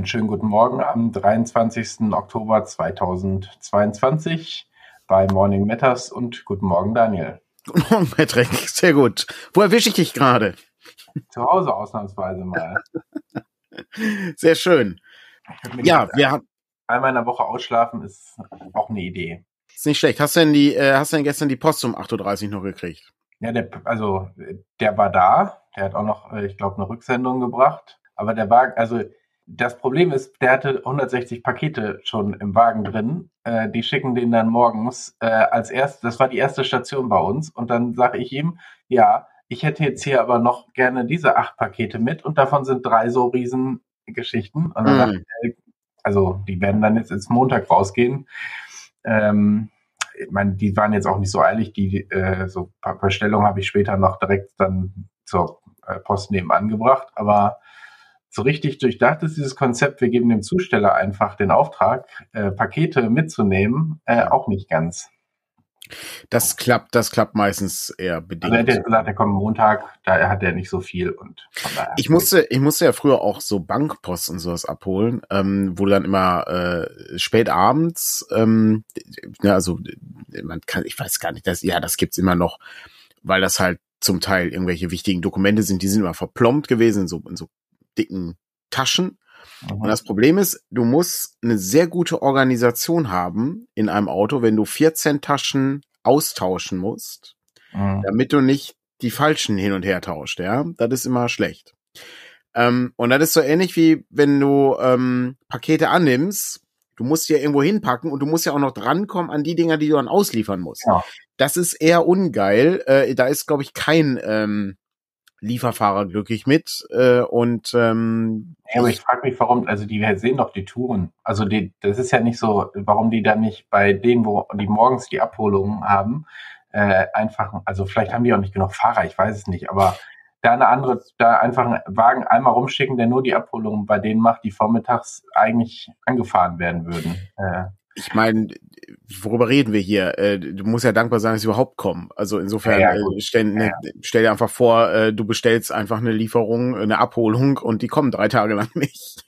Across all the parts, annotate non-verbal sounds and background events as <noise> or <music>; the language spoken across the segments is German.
Einen schönen guten Morgen am 23. Oktober 2022 bei Morning Matters und guten Morgen, Daniel. Guten Morgen, Patrick. Sehr gut. Wo erwische ich dich gerade? Zu Hause ausnahmsweise mal. <laughs> Sehr schön. Ja, wir haben. Einmal in der Woche ausschlafen ist auch eine Idee. Ist nicht schlecht. Hast du denn die, äh, hast du denn gestern die Post um 8.30 Uhr noch gekriegt? Ja, der, also der war da. Der hat auch noch, äh, ich glaube, eine Rücksendung gebracht. Aber der war, also das Problem ist, der hatte 160 Pakete schon im Wagen drin. Äh, die schicken den dann morgens äh, als erstes. Das war die erste Station bei uns. Und dann sage ich ihm, ja, ich hätte jetzt hier aber noch gerne diese acht Pakete mit und davon sind drei so Riesengeschichten. Und dann mm. ich, also die werden dann jetzt ins Montag rausgehen. Ähm, ich meine, die waren jetzt auch nicht so eilig. Die äh, so Bestellung habe ich später noch direkt dann zur äh, Post nebenan gebracht. Aber so richtig durchdacht ist dieses Konzept, wir geben dem Zusteller einfach den Auftrag, äh, Pakete mitzunehmen, äh, auch nicht ganz. Das klappt, das klappt meistens eher bedingt. Also er hat gesagt, er kommt Montag, da hat er nicht so viel und ich musste, ich musste ja früher auch so Bankpost und sowas abholen, ähm, wo dann immer äh, spät abends, ähm, ja, also man kann, ich weiß gar nicht, das, ja, das gibt's immer noch, weil das halt zum Teil irgendwelche wichtigen Dokumente sind, die sind immer verplombt gewesen, in so, in so dicken Taschen. Und das Problem ist, du musst eine sehr gute Organisation haben in einem Auto, wenn du 14 Taschen austauschen musst, mhm. damit du nicht die falschen hin und her tauscht, ja. Das ist immer schlecht. Ähm, und das ist so ähnlich wie wenn du ähm, Pakete annimmst, du musst ja irgendwo hinpacken und du musst ja auch noch drankommen an die Dinger, die du dann ausliefern musst. Ja. Das ist eher ungeil. Äh, da ist, glaube ich, kein ähm, Lieferfahrer glücklich mit. Äh, und ähm, ja, aber ich frage mich, warum, also die wir sehen doch die Touren. Also die, das ist ja nicht so, warum die dann nicht bei denen, wo die morgens die Abholungen haben, äh, einfach, also vielleicht haben die auch nicht genug Fahrer, ich weiß es nicht, aber da eine andere, da einfach einen Wagen einmal rumschicken, der nur die Abholungen bei denen macht, die vormittags eigentlich angefahren werden würden. Äh, ich meine, worüber reden wir hier? Äh, du musst ja dankbar sein, dass sie überhaupt kommen. Also insofern ja, ja, äh, stell, ne, stell dir einfach vor, äh, du bestellst einfach eine Lieferung, eine Abholung und die kommen drei Tage lang nicht.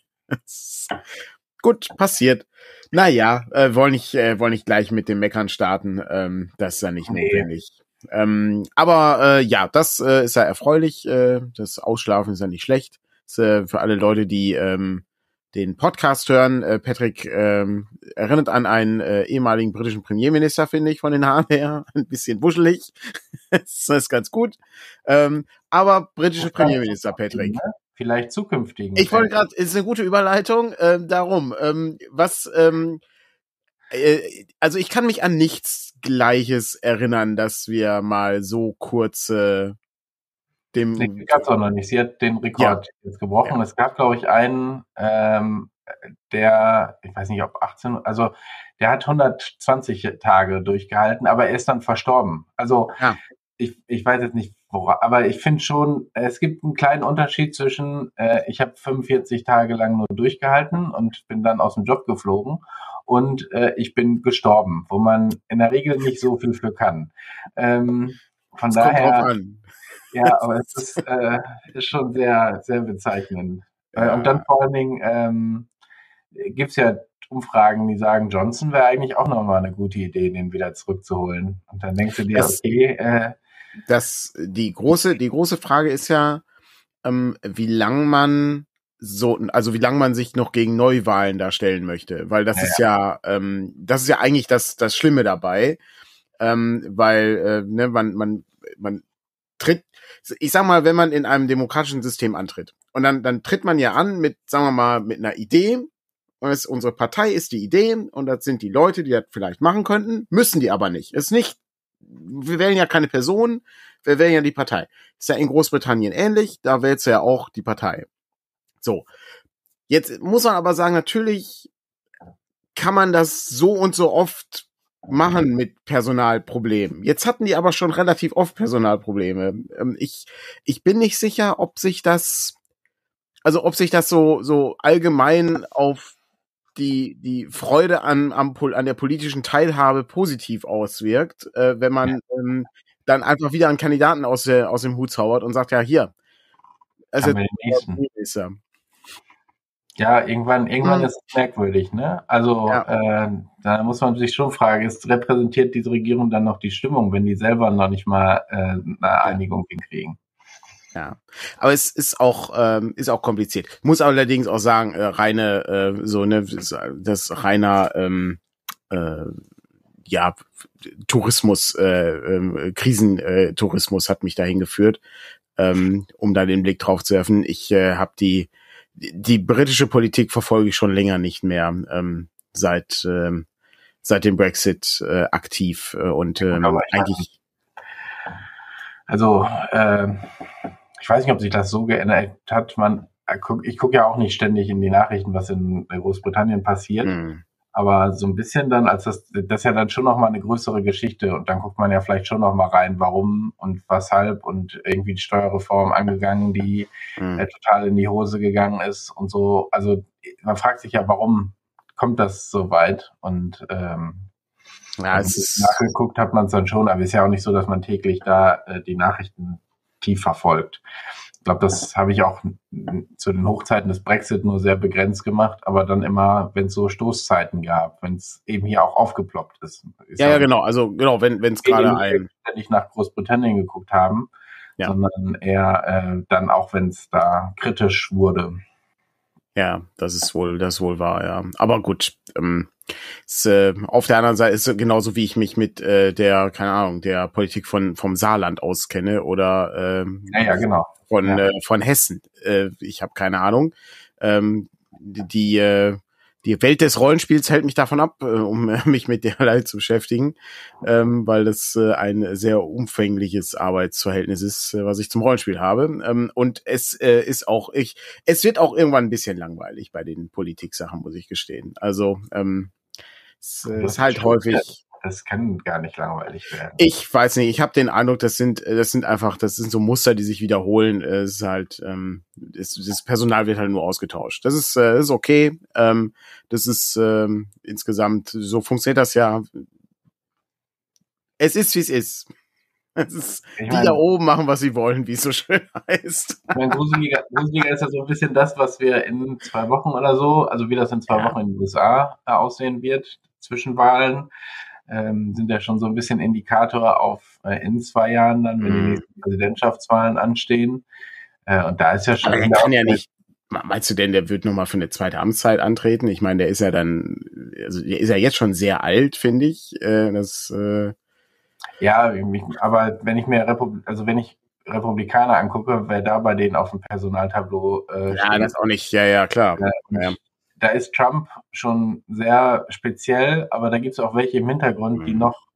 Gut, passiert. Naja, äh, wollen nicht, äh, wollen nicht gleich mit dem Meckern starten. Ähm, das ist ja nicht nee. notwendig. Ähm, aber äh, ja, das äh, ist ja erfreulich. Äh, das Ausschlafen ist ja nicht schlecht. Das, äh, für alle Leute, die ähm, den Podcast hören. Äh, Patrick ähm, erinnert an einen äh, ehemaligen britischen Premierminister, finde ich, von den Haaren her. <laughs> Ein bisschen wuschelig. das ist ganz gut. Ähm, aber britische Premierminister, Patrick. Vielleicht zukünftigen. Ich wollte gerade, ist eine gute Überleitung. Äh, darum, ähm, was, ähm, äh, also ich kann mich an nichts Gleiches erinnern, dass wir mal so kurze dem. Nee, gab es auch noch nicht. Sie hat den Rekord ja. jetzt gebrochen. Ja. Es gab, glaube ich, einen, ähm, der, ich weiß nicht, ob 18, also der hat 120 Tage durchgehalten, aber er ist dann verstorben. Also ja. ich, ich weiß jetzt nicht, wora, aber ich finde schon, es gibt einen kleinen Unterschied zwischen, äh, ich habe 45 Tage lang nur durchgehalten und bin dann aus dem Job geflogen und äh, ich bin gestorben, wo man in der Regel nicht so viel für kann. Ähm, von das daher ja, aber es ist, äh, ist schon sehr, sehr bezeichnend. Äh, ja. Und dann vor allen Dingen ähm, gibt es ja Umfragen, die sagen, Johnson wäre eigentlich auch nochmal eine gute Idee, den wieder zurückzuholen. Und dann denkst du dir, das, okay, äh, das, die große, die große Frage ist ja, ähm, wie lang man so, also wie lange man sich noch gegen Neuwahlen darstellen möchte, weil das ja, ist ja, ähm, das ist ja eigentlich das, das Schlimme dabei, ähm, weil äh, ne, man, man, man tritt, ich sag mal, wenn man in einem demokratischen System antritt und dann, dann tritt man ja an mit, sagen wir mal, mit einer Idee und es, unsere Partei ist die Idee und das sind die Leute, die das vielleicht machen könnten, müssen die aber nicht. Ist nicht, wir wählen ja keine Person, wir wählen ja die Partei. Ist ja in Großbritannien ähnlich, da wählst du ja auch die Partei. So. Jetzt muss man aber sagen, natürlich kann man das so und so oft machen mit Personalproblemen. Jetzt hatten die aber schon relativ oft Personalprobleme. Ähm, ich, ich bin nicht sicher, ob sich das, also ob sich das so, so allgemein auf die, die Freude an, am, an der politischen Teilhabe positiv auswirkt, äh, wenn man ähm, dann einfach wieder einen Kandidaten aus, der, aus dem Hut zaubert und sagt, ja, hier, also, Ja, irgendwann, irgendwann hm. ist es merkwürdig, ne? Also ja. äh, da muss man sich schon fragen, ist repräsentiert diese Regierung dann noch die Stimmung, wenn die selber noch nicht mal äh, eine Einigung hinkriegen? Ja, aber es ist auch ähm, ist auch kompliziert. Muss allerdings auch sagen, äh, reine äh, so ne das reiner ähm, äh, ja Tourismus, äh, äh, Krisentourismus hat mich dahin geführt, ähm, um da den Blick drauf zu werfen. Ich äh, habe die die britische Politik verfolge ich schon länger nicht mehr ähm, seit ähm, seit dem Brexit äh, aktiv äh, und ähm, eigentlich also äh, ich weiß nicht, ob sich das so geändert hat. Man, äh, ich gucke ja auch nicht ständig in die Nachrichten, was in Großbritannien passiert. Mhm. Aber so ein bisschen dann, als das, das ist ja dann schon nochmal eine größere Geschichte und dann guckt man ja vielleicht schon nochmal rein, warum und weshalb und irgendwie die Steuerreform angegangen, die mhm. äh, total in die Hose gegangen ist und so. Also man fragt sich ja, warum kommt das so weit und ähm, ja, nachgeguckt hat man es dann schon, aber es ist ja auch nicht so, dass man täglich da äh, die Nachrichten aktiv verfolgt. Ich glaube, das habe ich auch zu den Hochzeiten des Brexit nur sehr begrenzt gemacht, aber dann immer, wenn es so Stoßzeiten gab, wenn es eben hier auch aufgeploppt ist. ist ja, ja, genau. Also genau, wenn es gerade ein nicht nach Großbritannien geguckt haben, ja. sondern eher äh, dann auch, wenn es da kritisch wurde. Ja, das ist wohl, das ist wohl wahr, ja. Aber gut, ähm, ist, äh, auf der anderen Seite ist es genauso wie ich mich mit äh, der, keine Ahnung, der Politik von vom Saarland auskenne oder ähm, ja, ja, genau. von ja. äh, von Hessen. Äh, ich habe keine Ahnung. Ähm, die äh, die Welt des Rollenspiels hält mich davon ab, äh, um äh, <laughs> mich mit derlei zu beschäftigen, ähm, weil das äh, ein sehr umfängliches Arbeitsverhältnis ist, äh, was ich zum Rollenspiel habe. Ähm, und es äh, ist auch ich, es wird auch irgendwann ein bisschen langweilig bei den Politiksachen, muss ich gestehen. Also ähm, es ist halt häufig das kann gar nicht langweilig werden. Ich weiß nicht, ich habe den Eindruck, das sind, äh, das sind einfach, das sind so Muster, die sich wiederholen. Es ist halt, ähm, das, das Personal wird halt nur ausgetauscht. Das ist, äh, ist okay. Ähm, das ist ähm, insgesamt, so funktioniert das ja. Es ist, wie es ist. Es ist ich die da oben machen, was sie wollen, wie es so schön <laughs> heißt. Mein gruseliger, gruseliger ist ja so ein bisschen das, was wir in zwei Wochen oder so, also wie das in zwei ja. Wochen in den USA äh, aussehen wird, Zwischenwahlen ähm, sind ja schon so ein bisschen Indikator auf äh, in zwei Jahren dann, wenn mhm. die nächsten Präsidentschaftswahlen anstehen. Äh, und da ist ja schon. Aber kann ja nicht. Meinst du denn, der wird nochmal für eine zweite Amtszeit antreten? Ich meine, der ist ja dann, also der ist ja jetzt schon sehr alt, finde ich. Äh, das, äh ja, aber wenn ich mir Republik, also wenn ich Republikaner angucke, wer da bei denen auf dem Personaltableau äh, Ja, steht, das auch nicht, ja, ja, klar. Äh, ja da ist Trump schon sehr speziell, aber da gibt es auch welche im Hintergrund, mhm. die noch,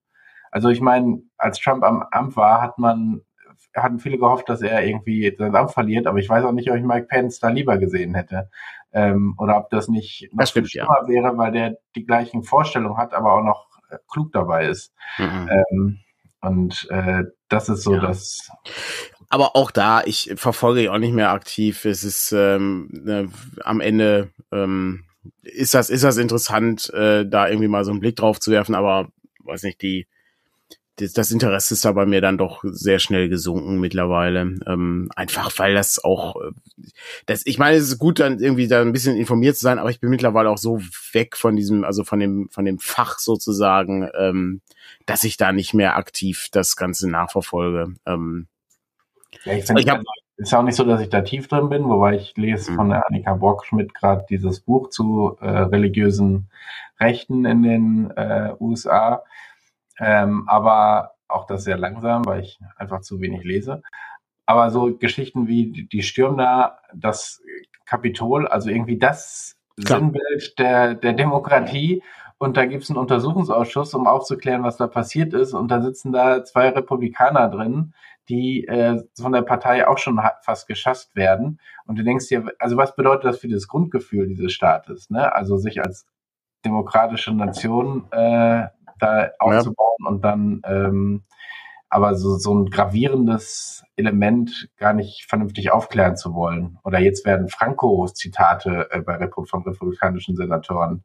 also ich meine, als Trump am Amt war, hat man, hatten viele gehofft, dass er irgendwie sein Amt verliert, aber ich weiß auch nicht, ob ich Mike Pence da lieber gesehen hätte. Ähm, oder ob das nicht noch das stimmt, schlimmer ja. wäre, weil der die gleichen Vorstellungen hat, aber auch noch äh, klug dabei ist. Mhm. Ähm, und äh, das ist so ja. das aber auch da, ich verfolge ich auch nicht mehr aktiv. Es ist ähm, ne, am Ende ähm, ist das ist das interessant, äh, da irgendwie mal so einen Blick drauf zu werfen. Aber weiß nicht, die das, das Interesse ist da bei mir dann doch sehr schnell gesunken mittlerweile. Ähm, einfach weil das auch, äh, das, ich meine, es ist gut, dann irgendwie da ein bisschen informiert zu sein, aber ich bin mittlerweile auch so weg von diesem, also von dem, von dem Fach sozusagen, ähm, dass ich da nicht mehr aktiv das Ganze nachverfolge. Ähm, ja, ich finde, also ist auch nicht so, dass ich da tief drin bin, wobei ich lese mhm. von der Annika Brockschmidt gerade dieses Buch zu äh, religiösen Rechten in den äh, USA. Ähm, aber auch das sehr langsam, weil ich einfach zu wenig lese. Aber so Geschichten wie die stürmen da das Kapitol, also irgendwie das Klar. Sinnbild der, der Demokratie. Und da gibt es einen Untersuchungsausschuss, um aufzuklären, was da passiert ist. Und da sitzen da zwei Republikaner drin, die äh, von der Partei auch schon fast geschasst werden. Und du denkst dir, also was bedeutet das für das Grundgefühl dieses Staates? Ne? Also sich als demokratische Nation äh, da aufzubauen ja. und dann ähm, aber so, so ein gravierendes Element gar nicht vernünftig aufklären zu wollen. Oder jetzt werden Franco-Zitate äh, bei von republikanischen Senatoren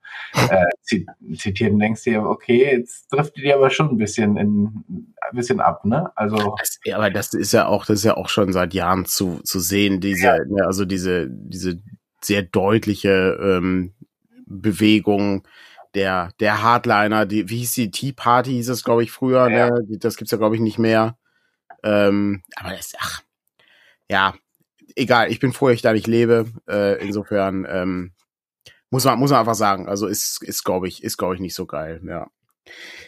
äh, <laughs> zitiert und denkst dir, okay, jetzt driftet die aber schon ein bisschen in, ein bisschen ab, ne? Also. Das, ja, aber das ist ja auch, das ist ja auch schon seit Jahren zu, zu sehen, diese, ja. ne, also diese, diese sehr deutliche ähm, Bewegung der, der Hardliner, die, wie hieß die, Tea Party hieß es, glaube ich, früher, ja. ne? Das gibt's ja, glaube ich, nicht mehr. Ähm, aber das, ach, ja, egal, ich bin froh, dass ich da nicht lebe. Äh, insofern, ähm, muss man, muss man einfach sagen, also ist, ist, glaube ich, ist, glaube ich, nicht so geil, ja.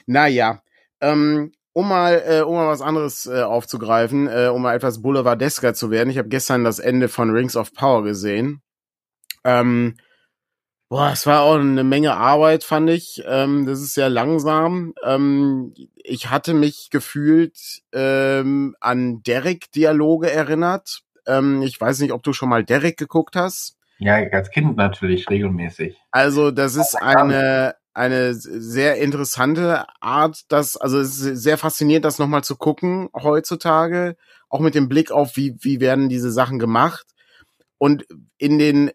Naja, ähm, um mal, äh, um mal was anderes äh, aufzugreifen, äh, um mal etwas boulevardesker zu werden. Ich habe gestern das Ende von Rings of Power gesehen. Ähm, boah, es war auch eine Menge Arbeit, fand ich. Ähm, das ist sehr langsam. Ähm, ich hatte mich gefühlt ähm, an Derek-Dialoge erinnert. Ähm, ich weiß nicht, ob du schon mal Derek geguckt hast. Ja, als Kind natürlich regelmäßig. Also das ist eine eine sehr interessante Art, das, also es ist sehr faszinierend, das nochmal zu gucken heutzutage, auch mit dem Blick auf, wie, wie werden diese Sachen gemacht. Und in den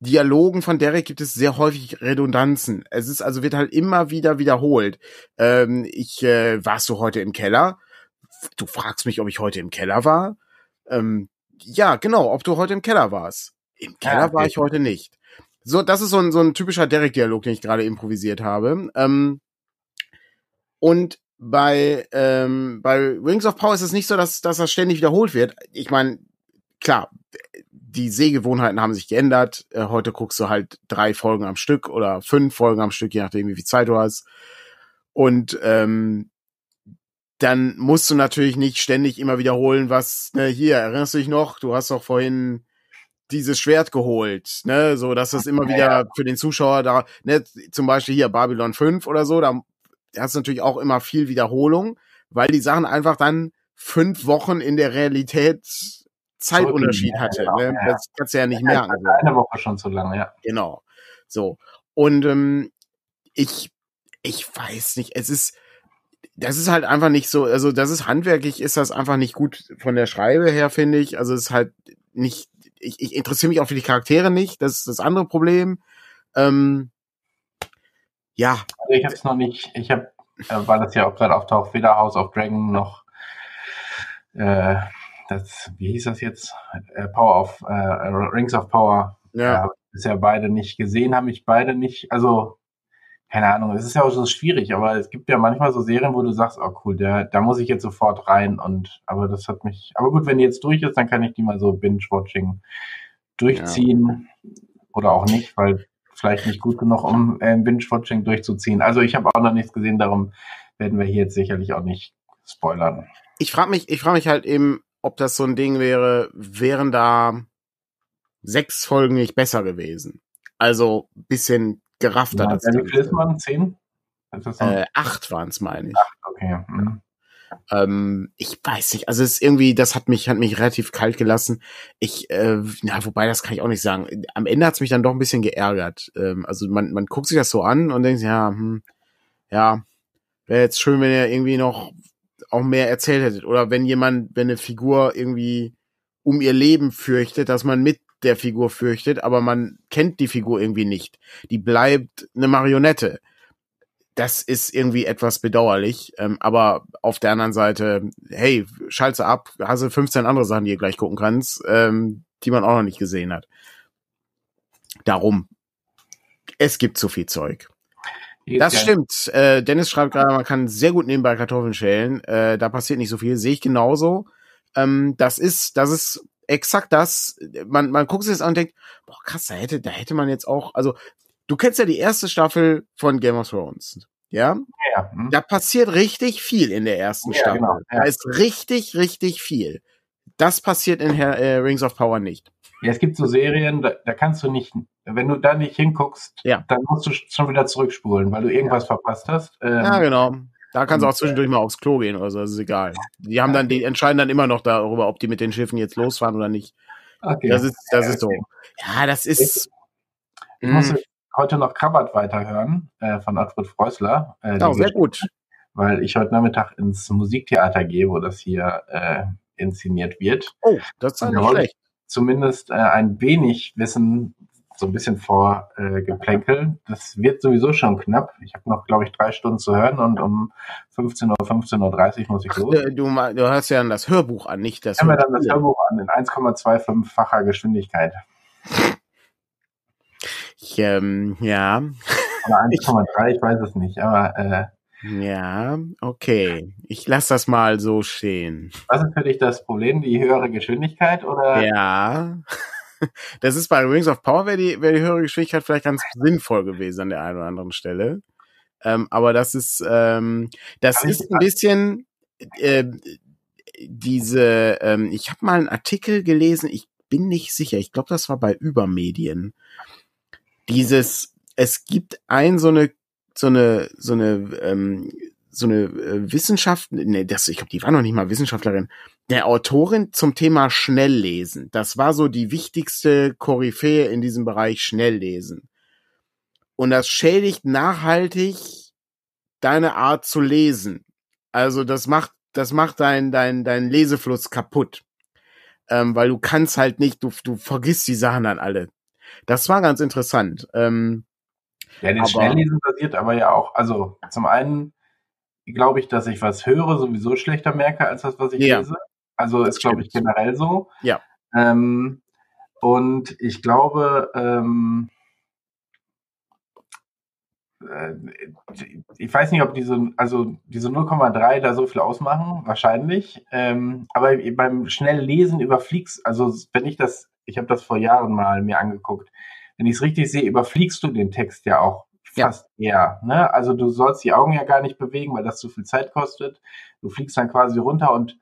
Dialogen von Derek gibt es sehr häufig Redundanzen. Es ist also wird halt immer wieder wiederholt. Ähm, ich äh, warst du heute im Keller? Du fragst mich, ob ich heute im Keller war. Ähm, ja, genau, ob du heute im Keller warst. Im Keller ja, war ich heute nicht. So, das ist so ein, so ein typischer Derek-Dialog, den ich gerade improvisiert habe. Ähm, und bei, ähm, bei Rings of Power ist es nicht so, dass, dass das ständig wiederholt wird. Ich meine, klar, die Sehgewohnheiten haben sich geändert. Äh, heute guckst du halt drei Folgen am Stück oder fünf Folgen am Stück, je nachdem, wie viel Zeit du hast. Und ähm, dann musst du natürlich nicht ständig immer wiederholen, was, ne, hier, erinnerst du dich noch? Du hast doch vorhin dieses Schwert geholt, ne, so dass das immer wieder für den Zuschauer da, ne, zum Beispiel hier Babylon 5 oder so, da hast du natürlich auch immer viel Wiederholung, weil die Sachen einfach dann fünf Wochen in der Realität Zeitunterschied so, hatte. ne? Ja. Das kannst du ja nicht merken. Also eine Woche schon zu lange, ja. Genau. So. Und ähm, ich, ich weiß nicht, es ist, das ist halt einfach nicht so, also das ist handwerklich, ist das einfach nicht gut von der Schreibe her, finde ich. Also es ist halt nicht ich, ich interessiere mich auch für die Charaktere nicht. Das ist das andere Problem. Ähm, ja. Also ich habe es noch nicht. Ich habe, äh, weil das ja auch gerade auftaucht, weder House of Dragon noch äh, das, wie hieß das jetzt? Äh, Power of äh, Rings of Power. Ja. Äh, bisher beide nicht gesehen, habe ich beide nicht. Also keine Ahnung, es ist ja auch so schwierig, aber es gibt ja manchmal so Serien, wo du sagst, oh cool, der, da muss ich jetzt sofort rein und, aber das hat mich, aber gut, wenn die jetzt durch ist, dann kann ich die mal so Binge-Watching durchziehen ja. oder auch nicht, weil vielleicht nicht gut genug, um äh, Binge-Watching durchzuziehen. Also ich habe auch noch nichts gesehen, darum werden wir hier jetzt sicherlich auch nicht spoilern. Ich frage mich, ich frage mich halt eben, ob das so ein Ding wäre, wären da sechs Folgen nicht besser gewesen. Also bisschen geraffter. Ja, das wie viel ist man? Zehn? Äh, acht waren es, meine ich. Acht, okay. Mhm. Ähm, ich weiß nicht, also es ist irgendwie, das hat mich, hat mich relativ kalt gelassen. Ich, äh, na, wobei, das kann ich auch nicht sagen. Am Ende hat es mich dann doch ein bisschen geärgert. Ähm, also man, man guckt sich das so an und denkt, ja, hm, ja, wäre jetzt schön, wenn ihr irgendwie noch auch mehr erzählt hättet. Oder wenn jemand, wenn eine Figur irgendwie um ihr Leben fürchtet, dass man mit der Figur fürchtet, aber man kennt die Figur irgendwie nicht. Die bleibt eine Marionette. Das ist irgendwie etwas bedauerlich. Ähm, aber auf der anderen Seite, hey, schalte ab, hast du 15 andere Sachen, die ihr gleich gucken kannst, ähm, die man auch noch nicht gesehen hat. Darum, es gibt zu viel Zeug. Das stimmt. Äh, Dennis schreibt gerade, man kann sehr gut nebenbei Kartoffeln schälen. Äh, da passiert nicht so viel. Sehe ich genauso. Ähm, das ist, das ist exakt das. Man, man guckt sich das an und denkt, boah, krass, da hätte, da hätte man jetzt auch, also, du kennst ja die erste Staffel von Game of Thrones. Ja? ja hm. Da passiert richtig viel in der ersten ja, Staffel. Genau, ja. Da ist richtig, richtig viel. Das passiert in Her äh, Rings of Power nicht. Ja, es gibt so Serien, da, da kannst du nicht, wenn du da nicht hinguckst, ja. dann musst du schon wieder zurückspulen, weil du irgendwas verpasst hast. Ähm, ja, genau. Da kannst du auch zwischendurch mal aufs Klo gehen oder so, das ist egal. Die haben dann, die entscheiden dann immer noch darüber, ob die mit den Schiffen jetzt losfahren oder nicht. Okay. Das ist, das ist so. Ja, das ist. Ich, ich muss heute noch Krabbert weiterhören äh, von Alfred Freusler. Äh, oh, sehr gut. Weil ich heute Nachmittag ins Musiktheater gehe, wo das hier äh, inszeniert wird. Oh, das ist nicht schlecht. Zumindest äh, ein wenig wissen, so ein bisschen vorgeplänkel. Äh, das wird sowieso schon knapp. Ich habe noch, glaube ich, drei Stunden zu hören und um 15 Uhr, 15.30 Uhr muss ich los. Du, du, hörst ja dann das Hörbuch an, nicht das. Ich dann das Hörbuch an in 1,25-facher Geschwindigkeit. Ich, ähm, ja. Oder <laughs> 1,3, ich weiß es nicht, aber äh, ja, okay. Ich lasse das mal so stehen. Was ist für dich das Problem? Die höhere Geschwindigkeit oder? Ja. <laughs> Das ist bei Rings of Power wäre die, wär die höhere Geschwindigkeit vielleicht ganz sinnvoll gewesen an der einen oder anderen Stelle. Ähm, aber das ist, ähm, das ist ein bisschen äh, diese, ähm, ich habe mal einen Artikel gelesen, ich bin nicht sicher, ich glaube, das war bei Übermedien. Dieses, es gibt ein so eine so eine so eine ähm, so eine äh, Wissenschaft, nee, das, ich glaube, die war noch nicht mal Wissenschaftlerin, der Autorin zum Thema Schnelllesen. Das war so die wichtigste Koryphäe in diesem Bereich Schnelllesen. Und das schädigt nachhaltig deine Art zu lesen. Also das macht, das macht dein, dein, dein Lesefluss kaputt. Ähm, weil du kannst halt nicht, du, du vergisst die Sachen dann alle. Das war ganz interessant. Ähm, ja, den Schnelllesen basiert aber ja auch, also zum einen glaube ich, dass ich was höre sowieso schlechter merke als das, was ich ja. lese. Also ist, glaube ich, generell so. Ja. Ähm, und ich glaube, ähm, äh, ich weiß nicht, ob diese, also diese 0,3 da so viel ausmachen, wahrscheinlich. Ähm, aber beim Schnelllesen überfliegst, also wenn ich das, ich habe das vor Jahren mal mir angeguckt, wenn ich es richtig sehe, überfliegst du den Text ja auch fast ja. eher. Ne? Also du sollst die Augen ja gar nicht bewegen, weil das zu viel Zeit kostet. Du fliegst dann quasi runter und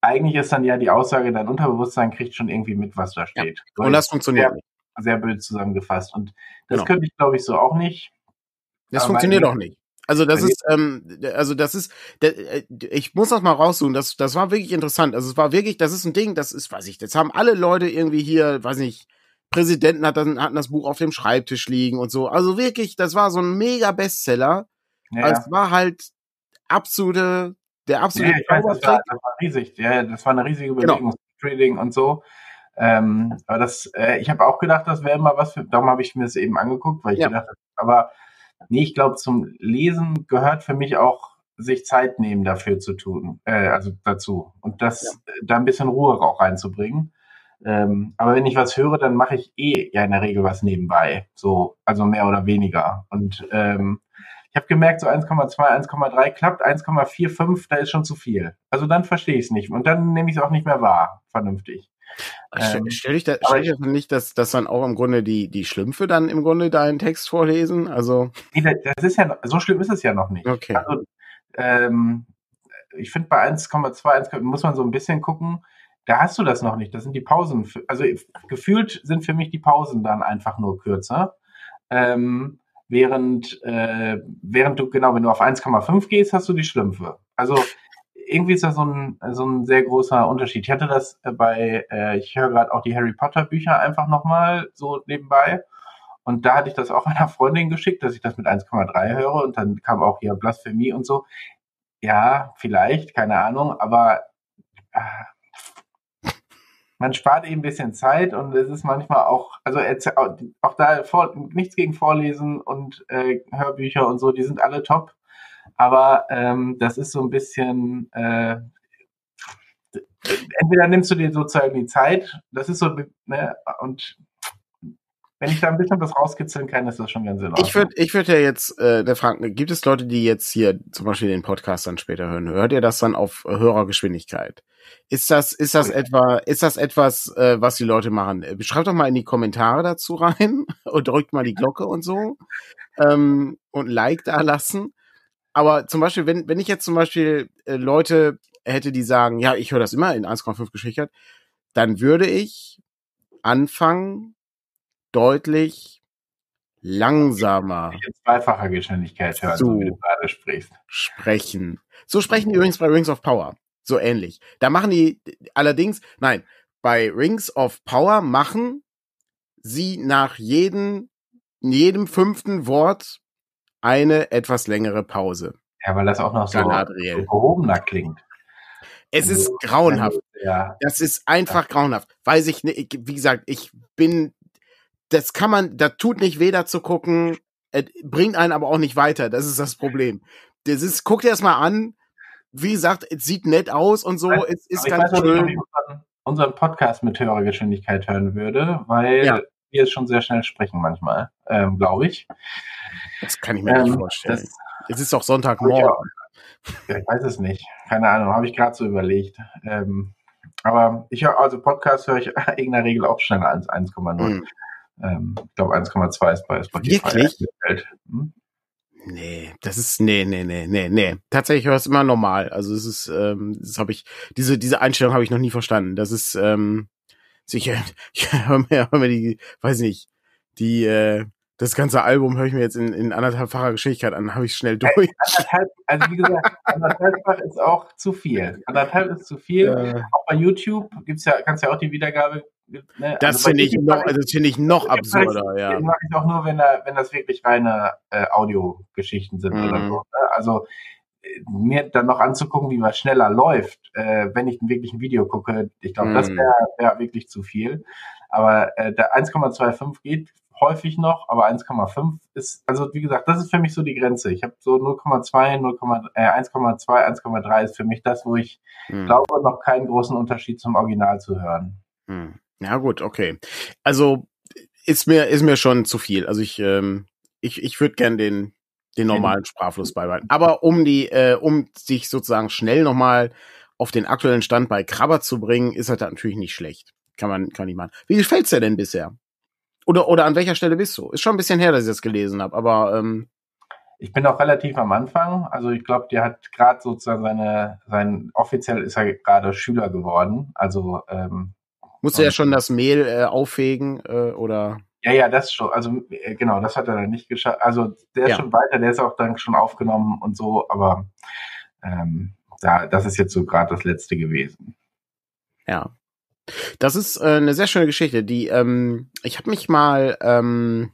eigentlich ist dann ja die Aussage, dein Unterbewusstsein kriegt schon irgendwie mit, was da steht. Ja. Und das funktioniert sehr, sehr blöd zusammengefasst. Und das genau. könnte ich, glaube ich, so auch nicht. Das Aber funktioniert auch nicht. Also das ist, ähm, also das ist, äh, ich muss das mal raussuchen. Das, das war wirklich interessant. Also es war wirklich, das ist ein Ding, das ist, weiß ich, das haben alle Leute irgendwie hier, weiß nicht, Präsidenten hat dann, hatten das Buch auf dem Schreibtisch liegen und so. Also wirklich, das war so ein mega Bestseller. Ja. Es war halt absolute, der absolute ja, ich weiß, das, war, das war riesig. Ja, das war eine riesige. Bewegung, genau. Trading und so. Ähm, aber das, äh, ich habe auch gedacht, das wäre mal was für, darum habe ich mir das eben angeguckt, weil ich ja. gedacht habe, aber nee, ich glaube, zum Lesen gehört für mich auch sich Zeit nehmen dafür zu tun, äh, also dazu. Und das, ja. da ein bisschen Ruhe auch reinzubringen. Ähm, aber wenn ich was höre, dann mache ich eh ja in der Regel was nebenbei. So, also mehr oder weniger. Und ähm, ich habe gemerkt, so 1,2, 1,3 klappt, 1,45, da ist schon zu viel. Also dann verstehe ich es nicht. Und dann nehme ich es auch nicht mehr wahr, vernünftig. Ähm, stell dich da, stell dich nicht, dass, dass dann auch im Grunde die, die Schlümpfe dann im Grunde deinen Text vorlesen? Also. Das ist ja, so schlimm ist es ja noch nicht. Okay. Also, ähm, ich finde bei 1,2, muss man so ein bisschen gucken da hast du das noch nicht. Das sind die Pausen. Also gefühlt sind für mich die Pausen dann einfach nur kürzer. Ähm, während, äh, während du, genau, wenn du auf 1,5 gehst, hast du die Schlümpfe. Also irgendwie ist das so ein, so ein sehr großer Unterschied. Ich hatte das bei, äh, ich höre gerade auch die Harry Potter Bücher einfach nochmal so nebenbei. Und da hatte ich das auch <laughs> einer Freundin geschickt, dass ich das mit 1,3 höre und dann kam auch hier Blasphemie und so. Ja, vielleicht, keine Ahnung, aber äh, man spart eben ein bisschen Zeit und es ist manchmal auch, also auch da vor, nichts gegen Vorlesen und äh, Hörbücher und so, die sind alle top. Aber ähm, das ist so ein bisschen, äh, entweder nimmst du dir sozusagen die Zeit, das ist so, ne, und wenn ich da ein bisschen was rauskitzeln kann, ist das schon ganz in Ordnung. Ich würde ich würd ja jetzt äh, der fragen, gibt es Leute, die jetzt hier zum Beispiel den Podcast dann später hören? Hört ihr das dann auf höherer Geschwindigkeit? Ist das, ist das etwa, ist das etwas, äh, was die Leute machen? Schreibt doch mal in die Kommentare dazu rein <laughs> und drückt mal die Glocke und so ähm, und Like da lassen. Aber zum Beispiel, wenn, wenn ich jetzt zum Beispiel äh, Leute hätte, die sagen, ja, ich höre das immer in 1,5 Geschwindigkeit, dann würde ich anfangen, deutlich langsamer. In zweifacher Geschwindigkeit hören, so wie du gerade sprichst. Sprechen. So sprechen die übrigens bei Rings of Power. So ähnlich. Da machen die allerdings, nein, bei Rings of Power machen sie nach jedem, jedem fünften Wort eine etwas längere Pause. Ja, weil das auch noch so, so gehobener klingt. Es ist grauenhaft. Ja. Das ist einfach grauenhaft. Weiß ich nicht, wie gesagt, ich bin das kann man, da tut nicht weh, da zu gucken, bringt einen aber auch nicht weiter. Das ist das Problem. Das ist, guck dir das mal an. Wie gesagt, es sieht nett aus und so. Es ist ganz weiß, schön. Ob ich unseren Podcast mit höherer Geschwindigkeit hören würde, weil ja. wir schon sehr schnell sprechen manchmal, ähm, glaube ich. Das kann ich mir ähm, nicht vorstellen. es ist doch Sonntagmorgen. Ja, ich weiß es nicht. Keine Ahnung, habe ich gerade so überlegt. Ähm, aber ich höre, also Podcast höre ich <laughs> in der Regel auch schneller als 1,0. Mhm. Ähm, ich glaube 1,2 ist bei Spotify. Wirklich? Hm? Nee, das ist, nee, nee, nee, nee, nee. Tatsächlich ich es immer normal. Also es ist, ähm, das habe ich, diese, diese Einstellung habe ich noch nie verstanden. Das ist, ähm, sicher, <laughs> ich höre mir, hör mir die, weiß nicht, die, äh, das ganze Album höre ich mir jetzt in, in anderthalbfacher Geschwindigkeit an, habe ich schnell durch. Anderthalb, also wie gesagt, <laughs> anderthalbfach ist auch zu viel. Anderthalb ist zu viel. Äh, auch bei YouTube gibt's ja, kannst ja auch die Wiedergabe Ne? Das also finde ich noch, also finde ich noch absurder, ja. Den mache ich auch nur, wenn, da, wenn das wirklich reine äh, Audiogeschichten sind mhm. oder so. Ne? Also äh, mir dann noch anzugucken, wie was schneller läuft, äh, wenn ich wirklich ein Video gucke, ich glaube, mhm. das wäre wär wirklich zu viel. Aber äh, der 1,25 geht häufig noch, aber 1,5 ist, also wie gesagt, das ist für mich so die Grenze. Ich habe so 0,2, 0, äh, 1,2, 1,3 ist für mich das, wo ich mhm. glaube, noch keinen großen Unterschied zum Original zu hören. Mhm. Ja, gut, okay. Also ist mir, ist mir schon zu viel. Also ich, ähm, ich, ich würde gern den, den normalen Sprachfluss beibehalten. Aber um die, äh, um sich sozusagen schnell nochmal auf den aktuellen Stand bei Krabber zu bringen, ist halt natürlich nicht schlecht. Kann man, kann ich machen. Wie gefällt's dir denn bisher? Oder, oder an welcher Stelle bist du? Ist schon ein bisschen her, dass ich das gelesen habe, aber ähm, ich bin auch relativ am Anfang. Also ich glaube, der hat gerade sozusagen seine, sein offiziell ist er gerade Schüler geworden. Also ähm, Musst du ja schon das Mehl äh, auffegen äh, oder? Ja, ja, das schon. Also äh, genau, das hat er dann nicht geschafft. Also der ist ja. schon weiter, der ist auch dann schon aufgenommen und so, aber ähm, da, das ist jetzt so gerade das letzte gewesen. Ja. Das ist äh, eine sehr schöne Geschichte. Die, ähm, ich habe mich mal ähm,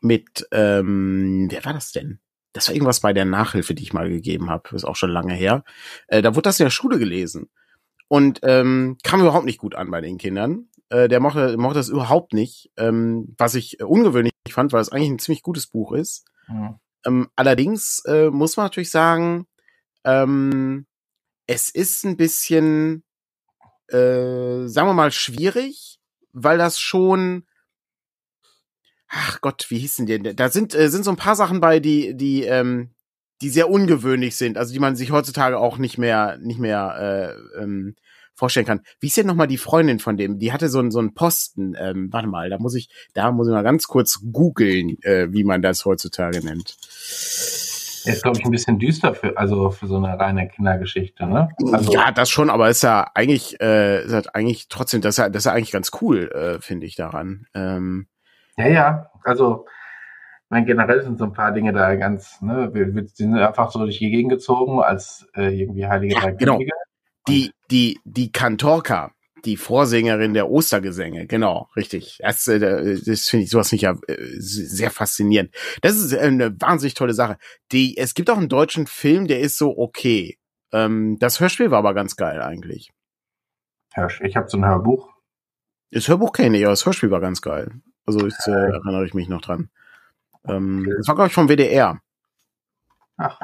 mit, ähm, wer war das denn? Das war irgendwas bei der Nachhilfe, die ich mal gegeben habe. Ist auch schon lange her. Äh, da wurde das in der Schule gelesen. Und ähm, kam überhaupt nicht gut an bei den Kindern. Äh, der mochte, mochte das überhaupt nicht, ähm, was ich ungewöhnlich fand, weil es eigentlich ein ziemlich gutes Buch ist. Mhm. Ähm, allerdings äh, muss man natürlich sagen, ähm, es ist ein bisschen, äh, sagen wir mal, schwierig, weil das schon, ach Gott, wie hießen die denn? Da sind, äh, sind so ein paar Sachen bei, die, die, ähm, die sehr ungewöhnlich sind, also die man sich heutzutage auch nicht mehr, nicht mehr äh, ähm, vorstellen kann. Wie ist denn nochmal die Freundin von dem? Die hatte so einen so einen Posten. Ähm, warte mal, da muss ich, da muss ich mal ganz kurz googeln, äh, wie man das heutzutage nennt. Ist, glaube ich, ein bisschen düster für, also für so eine reine Kindergeschichte, ne? Also ja, das schon, aber ist ja eigentlich, äh, ist halt eigentlich trotzdem, das ist ja, das ist ja eigentlich ganz cool, äh, finde ich daran. Ähm, ja, ja, also meine, generell sind so ein paar Dinge da ganz, ne, wir, wir sind einfach so durch die Gegend gezogen als äh, irgendwie heilige ja, genau. Die, die, die Kantorka, die Vorsängerin der Ostergesänge, genau, richtig. Das, äh, das finde ich sowas nicht ja äh, sehr faszinierend. Das ist eine wahnsinnig tolle Sache. Die, es gibt auch einen deutschen Film, der ist so okay. Ähm, das Hörspiel war aber ganz geil eigentlich. Ich habe so ein Hörbuch. Das Hörbuch kenne ich, aber das Hörspiel war ganz geil. Also ich, äh, erinnere ich mich noch dran. Ähm, das war, glaube ich, vom WDR. Ach,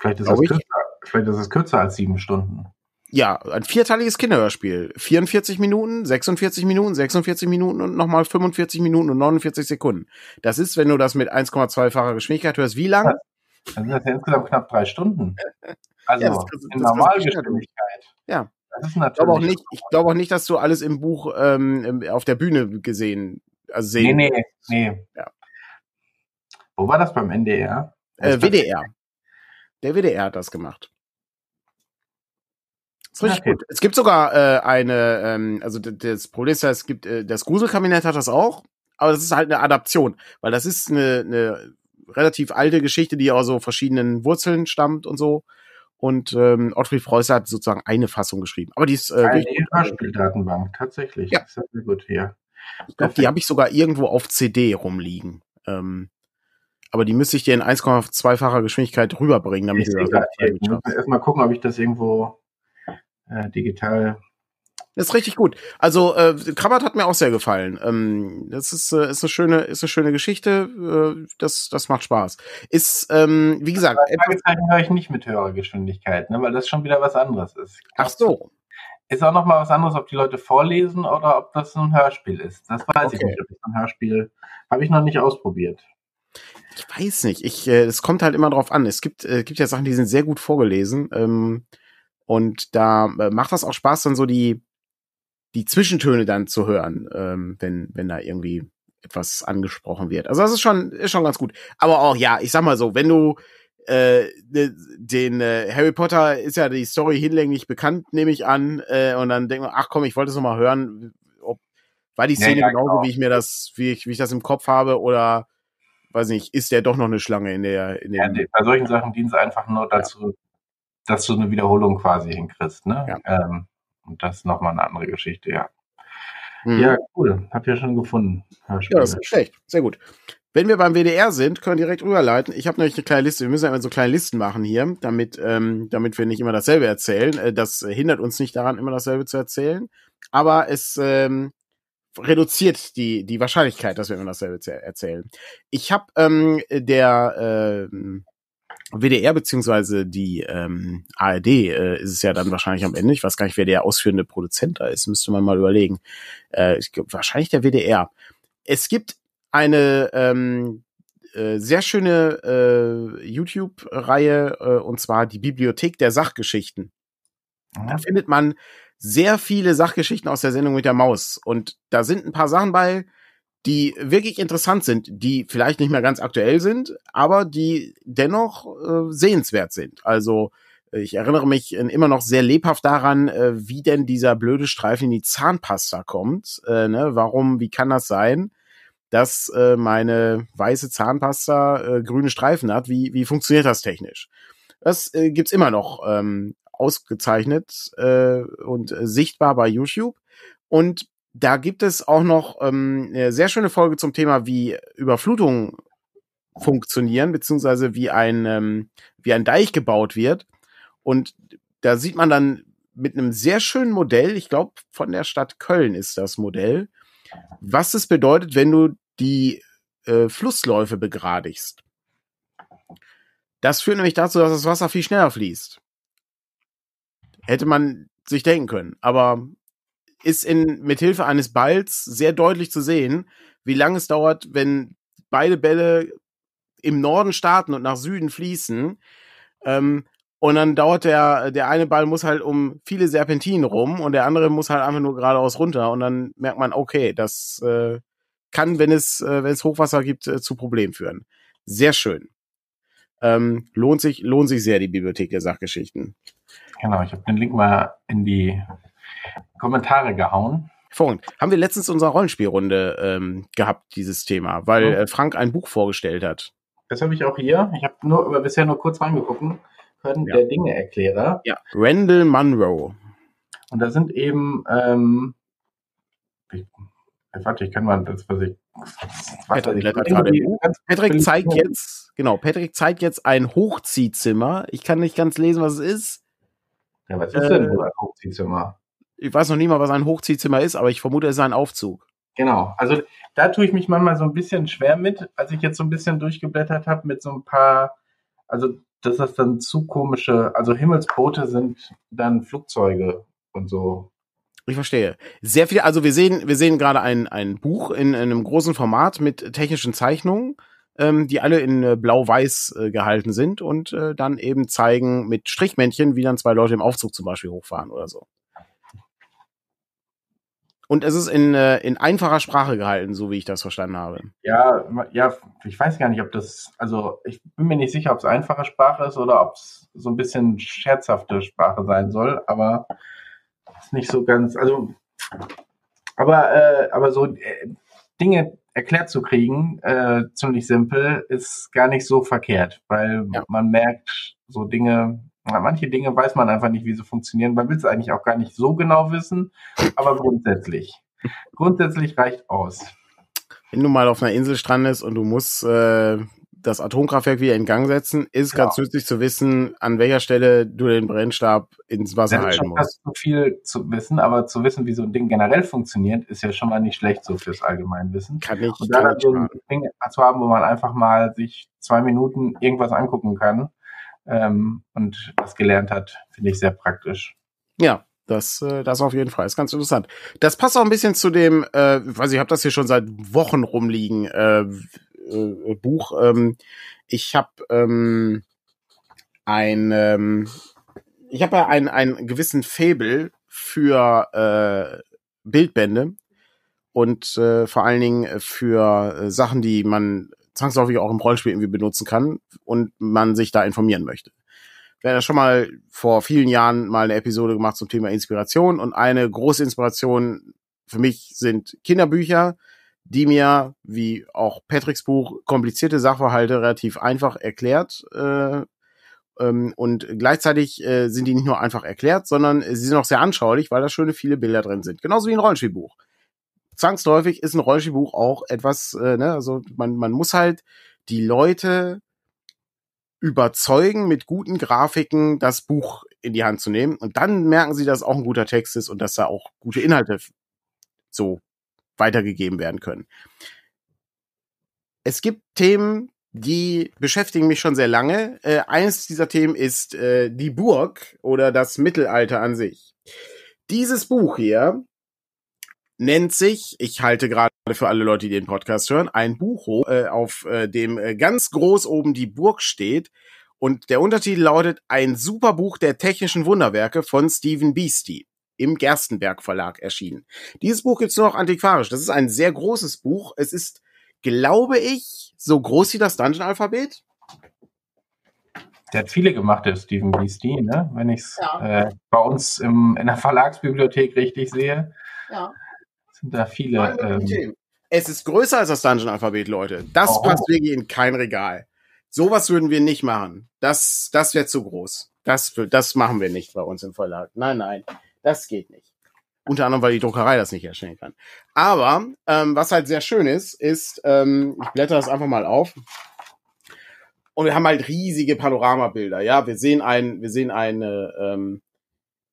vielleicht ist, es kürzer, vielleicht ist es kürzer als sieben Stunden. Ja, ein vierteiliges Kinderhörspiel. 44 Minuten, 46 Minuten, 46 Minuten und nochmal 45 Minuten und 49 Sekunden. Das ist, wenn du das mit 1,2-facher Geschwindigkeit hörst, wie lang? Das sind ja insgesamt knapp drei Stunden. <laughs> Also ja, das, das, in Normalgeschwindigkeit. Ja. Das ist natürlich ich glaube auch nicht, ich glaube auch nicht, dass du alles im Buch ähm, auf der Bühne gesehen, also sehen. Nee, nee, nee. Ja. Wo war das beim NDR? Äh, WDR. Der WDR hat das gemacht. Das ist richtig okay. gut. Es gibt sogar äh, eine, ähm, also das Problem ist ja, es gibt, äh, das Gruselkabinett hat das auch, aber das ist halt eine Adaption, weil das ist eine, eine relativ alte Geschichte, die aus so verschiedenen Wurzeln stammt und so. Und ähm, Ottfried Preußer hat sozusagen eine Fassung geschrieben. Aber die ist äh, eine Hörspieldatenbank, tatsächlich. Ja. Das ist sehr gut hier. Ich glaube, die habe ich sogar irgendwo auf CD rumliegen. Ähm, aber die müsste ich dir in 1,2-facher Geschwindigkeit rüberbringen, damit ich das Ich muss erstmal gucken, ob ich das irgendwo äh, digital. Das ist richtig gut. Also äh, Krabbert hat mir auch sehr gefallen. Ähm, das ist, äh, ist eine schöne, ist eine schöne Geschichte. Äh, das, das macht Spaß. Ist, ähm, wie gesagt, Fragezeichen höre ich nicht mit höherer Geschwindigkeit, ne, weil das schon wieder was anderes ist. Ach so. ist auch noch mal was anderes, ob die Leute vorlesen oder ob das ein Hörspiel ist. Das weiß okay. ich nicht. Ob das ein Hörspiel habe ich noch nicht ausprobiert. Ich weiß nicht. Ich, äh, es kommt halt immer drauf an. Es gibt, äh, gibt ja Sachen, die sind sehr gut vorgelesen. Ähm, und da äh, macht das auch Spaß, dann so die, die Zwischentöne dann zu hören, ähm, wenn, wenn da irgendwie etwas angesprochen wird. Also das ist schon, ist schon ganz gut. Aber auch, ja, ich sag mal so, wenn du äh, den äh, Harry Potter ist ja die Story hinlänglich bekannt, nehme ich an, äh, und dann denkt man, ach komm, ich wollte es noch mal hören, ob, war die Szene ja, ja, genauso, genau. wie ich mir das, wie ich, wie ich das im Kopf habe, oder weiß nicht, ist der doch noch eine Schlange in der, in. Ja, bei solchen Sachen dient es einfach nur dazu, ja. dass du eine Wiederholung quasi hinkriegst, ne? Ja. Ähm, und das ist nochmal eine andere Geschichte, ja. Mhm. Ja, cool. Hab ja schon gefunden. Ja, das ist nicht schlecht. Sehr gut. Wenn wir beim WDR sind, können wir direkt rüberleiten. Ich habe nämlich eine kleine Liste. Wir müssen ja immer so kleine Listen machen hier, damit, ähm, damit wir nicht immer dasselbe erzählen. Äh, das hindert uns nicht daran, immer dasselbe zu erzählen. Aber es ähm, reduziert die, die Wahrscheinlichkeit, dass wir immer dasselbe erzählen. Ich habe ähm, der äh, WDR beziehungsweise die ähm, ARD äh, ist es ja dann wahrscheinlich am Ende. Ich weiß gar nicht, wer der ausführende Produzent da ist. Müsste man mal überlegen. Äh, ich glaub, wahrscheinlich der WDR. Es gibt eine ähm, äh, sehr schöne äh, YouTube-Reihe äh, und zwar die Bibliothek der Sachgeschichten. Mhm. Da findet man sehr viele Sachgeschichten aus der Sendung mit der Maus und da sind ein paar Sachen bei, die wirklich interessant sind, die vielleicht nicht mehr ganz aktuell sind, aber die dennoch äh, sehenswert sind. Also ich erinnere mich immer noch sehr lebhaft daran, äh, wie denn dieser blöde Streifen in die Zahnpasta kommt. Äh, ne? Warum, wie kann das sein, dass äh, meine weiße Zahnpasta äh, grüne Streifen hat? Wie, wie funktioniert das technisch? Das äh, gibt's immer noch ähm, ausgezeichnet äh, und sichtbar bei YouTube. Und da gibt es auch noch ähm, eine sehr schöne Folge zum Thema, wie Überflutungen funktionieren, beziehungsweise wie ein, ähm, wie ein Deich gebaut wird. Und da sieht man dann mit einem sehr schönen Modell, ich glaube, von der Stadt Köln ist das Modell, was es bedeutet, wenn du die äh, Flussläufe begradigst. Das führt nämlich dazu, dass das Wasser viel schneller fließt. Hätte man sich denken können. Aber ist in mithilfe eines Balls sehr deutlich zu sehen, wie lange es dauert, wenn beide Bälle im Norden starten und nach Süden fließen. Ähm, und dann dauert der, der eine Ball muss halt um viele Serpentinen rum und der andere muss halt einfach nur geradeaus runter. Und dann merkt man, okay, das äh, kann, wenn es, äh, wenn es Hochwasser gibt, äh, zu Problemen führen. Sehr schön. Ähm, lohnt sich, lohnt sich sehr, die Bibliothek der Sachgeschichten. Genau, ich habe den Link mal in die Kommentare gehauen. Hervorragend. Haben wir letztens unsere Rollenspielrunde ähm, gehabt, dieses Thema, weil äh, Frank ein Buch vorgestellt hat. Das habe ich auch hier. Ich habe nur aber bisher nur kurz reingeguckt können, ja. der Dinge-Erklärer. Ja, Randall Munro. Und da sind eben, ähm, ich, warte, ich kann mal das, was ich. Patrick, ich Patrick zeigt jetzt, genau, Patrick zeigt jetzt ein Hochziehzimmer. Ich kann nicht ganz lesen, was es ist. Ja, was ist äh, denn ein Hochziehzimmer? ich weiß noch nie mal, was ein Hochziehzimmer ist, aber ich vermute, es ist ein Aufzug. Genau, also da tue ich mich manchmal so ein bisschen schwer mit, als ich jetzt so ein bisschen durchgeblättert habe mit so ein paar, also dass das dann zu komische, also Himmelsboote sind dann Flugzeuge und so. Ich verstehe. Sehr viel, also wir sehen, wir sehen gerade ein, ein Buch in, in einem großen Format mit technischen Zeichnungen, ähm, die alle in äh, blau-weiß äh, gehalten sind und äh, dann eben zeigen mit Strichmännchen, wie dann zwei Leute im Aufzug zum Beispiel hochfahren oder so. Und es ist in, äh, in einfacher Sprache gehalten, so wie ich das verstanden habe. Ja, ja, ich weiß gar nicht, ob das, also ich bin mir nicht sicher, ob es einfache Sprache ist oder ob es so ein bisschen scherzhafte Sprache sein soll, aber ist nicht so ganz, also, aber, äh, aber so äh, Dinge erklärt zu kriegen, äh, ziemlich simpel, ist gar nicht so verkehrt, weil ja. man merkt, so Dinge manche Dinge weiß man einfach nicht, wie sie funktionieren. Man will es eigentlich auch gar nicht so genau wissen, aber grundsätzlich. grundsätzlich reicht aus. Wenn du mal auf einer Insel strandest und du musst äh, das Atomkraftwerk wieder in Gang setzen, ist ja. ganz nützlich zu wissen, an welcher Stelle du den Brennstab ins Wasser das halten musst. Das ist zu viel zu wissen, aber zu wissen, wie so ein Ding generell funktioniert, ist ja schon mal nicht schlecht so fürs Allgemeinwissen. Kann ich. Und da so ein Ding zu haben, wo man einfach mal sich zwei Minuten irgendwas angucken kann, ähm, und was gelernt hat, finde ich sehr praktisch. Ja, Das, äh, das auf jeden Fall ist ganz interessant. Das passt auch ein bisschen zu dem, äh, weiß ich habe das hier schon seit Wochen rumliegen äh, äh, Buch. Ähm, ich habe ähm, ein, ähm, ich habe ja einen, einen gewissen Fable für äh, Bildbände und äh, vor allen Dingen für äh, Sachen, die man zwangsläufig auch im Rollenspiel irgendwie benutzen kann und man sich da informieren möchte. Wir haben ja schon mal vor vielen Jahren mal eine Episode gemacht zum Thema Inspiration und eine große Inspiration für mich sind Kinderbücher, die mir, wie auch Patricks Buch, komplizierte Sachverhalte relativ einfach erklärt. Äh, ähm, und gleichzeitig äh, sind die nicht nur einfach erklärt, sondern sie sind auch sehr anschaulich, weil da schöne viele Bilder drin sind. Genauso wie ein Rollenspielbuch zwangsläufig ist ein Rollenspielbuch auch etwas, äh, ne, also man, man muss halt die Leute überzeugen, mit guten Grafiken das Buch in die Hand zu nehmen. Und dann merken sie, dass auch ein guter Text ist und dass da auch gute Inhalte so weitergegeben werden können. Es gibt Themen, die beschäftigen mich schon sehr lange. Äh, eines dieser Themen ist äh, die Burg oder das Mittelalter an sich. Dieses Buch hier nennt sich, ich halte gerade für alle Leute, die den Podcast hören, ein Buch, äh, auf äh, dem äh, ganz groß oben die Burg steht. Und der Untertitel lautet Ein Superbuch der technischen Wunderwerke von Stephen Beastie im Gerstenberg Verlag erschienen. Dieses Buch gibt's nur noch antiquarisch. Das ist ein sehr großes Buch. Es ist, glaube ich, so groß wie das Dungeon-Alphabet. Der hat viele gemacht, der Stephen Beastie, ne? wenn ich es ja. äh, bei uns im, in der Verlagsbibliothek richtig sehe. Ja sind da viele. Ähm, es ist größer als das Dungeon-Alphabet, Leute. Das oh. passt wirklich in kein Regal. Sowas würden wir nicht machen. Das, das wäre zu groß. Das, das machen wir nicht bei uns im Verlag. Nein, nein, das geht nicht. Unter anderem, weil die Druckerei das nicht erstellen kann. Aber ähm, was halt sehr schön ist, ist, ähm, ich blätter das einfach mal auf. Und wir haben halt riesige Panoramabilder. Ja, wir sehen ein, wir sehen eine, ähm,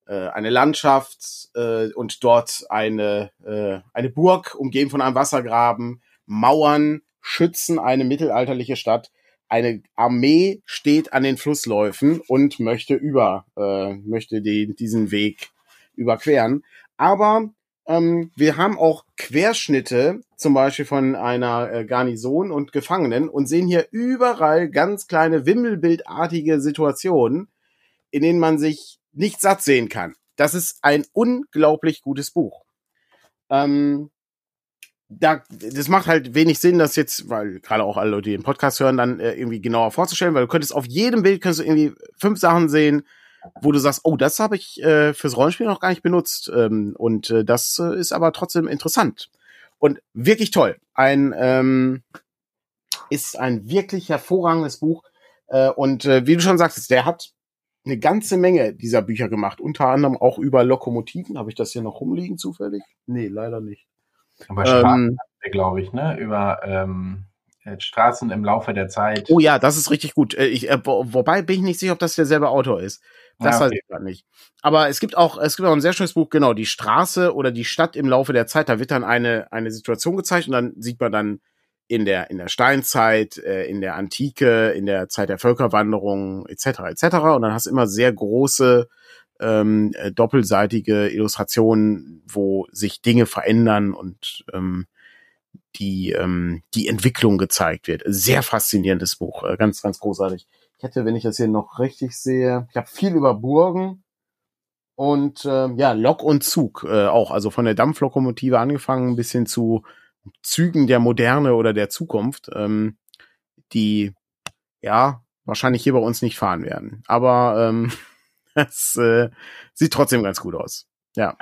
äh, eine Landschaft äh, und dort eine, äh, eine Burg, umgeben von einem Wassergraben, Mauern schützen eine mittelalterliche Stadt. Eine Armee steht an den Flussläufen und möchte über, äh, möchte den, diesen Weg überqueren. Aber ähm, wir haben auch Querschnitte, zum Beispiel von einer äh, Garnison und Gefangenen und sehen hier überall ganz kleine Wimmelbildartige Situationen, in denen man sich nicht satt sehen kann. Das ist ein unglaublich gutes Buch. Ähm, da, das macht halt wenig Sinn, das jetzt, weil gerade auch alle Leute, die den Podcast hören, dann äh, irgendwie genauer vorzustellen, weil du könntest auf jedem Bild könntest du irgendwie fünf Sachen sehen, wo du sagst, oh, das habe ich äh, fürs Rollenspiel noch gar nicht benutzt. Ähm, und äh, das äh, ist aber trotzdem interessant. Und wirklich toll. Ein ähm, ist ein wirklich hervorragendes Buch. Äh, und äh, wie du schon sagtest, der hat eine ganze Menge dieser Bücher gemacht, unter anderem auch über Lokomotiven. Habe ich das hier noch rumliegen zufällig? Nee, leider nicht. Aber Straßen, ähm, glaube ich, ne? Über ähm, äh, Straßen im Laufe der Zeit. Oh ja, das ist richtig gut. Äh, ich, äh, wobei bin ich nicht sicher, ob das derselbe Autor ist. Das ja, okay. weiß ich gerade nicht. Aber es gibt auch, es gibt auch ein sehr schönes Buch, genau, die Straße oder die Stadt im Laufe der Zeit. Da wird dann eine, eine Situation gezeigt und dann sieht man dann in der, in der Steinzeit, äh, in der Antike, in der Zeit der Völkerwanderung etc. etc. Und dann hast du immer sehr große ähm, äh, doppelseitige Illustrationen, wo sich Dinge verändern und ähm, die, ähm, die Entwicklung gezeigt wird. Sehr faszinierendes Buch, äh, ganz, ganz großartig. Ich hätte, wenn ich das hier noch richtig sehe, ich habe viel über Burgen und ähm, ja, Lok und Zug äh, auch, also von der Dampflokomotive angefangen bis hin zu Zügen der Moderne oder der Zukunft, ähm, die ja wahrscheinlich hier bei uns nicht fahren werden. Aber ähm, <laughs> es äh, sieht trotzdem ganz gut aus. Ja.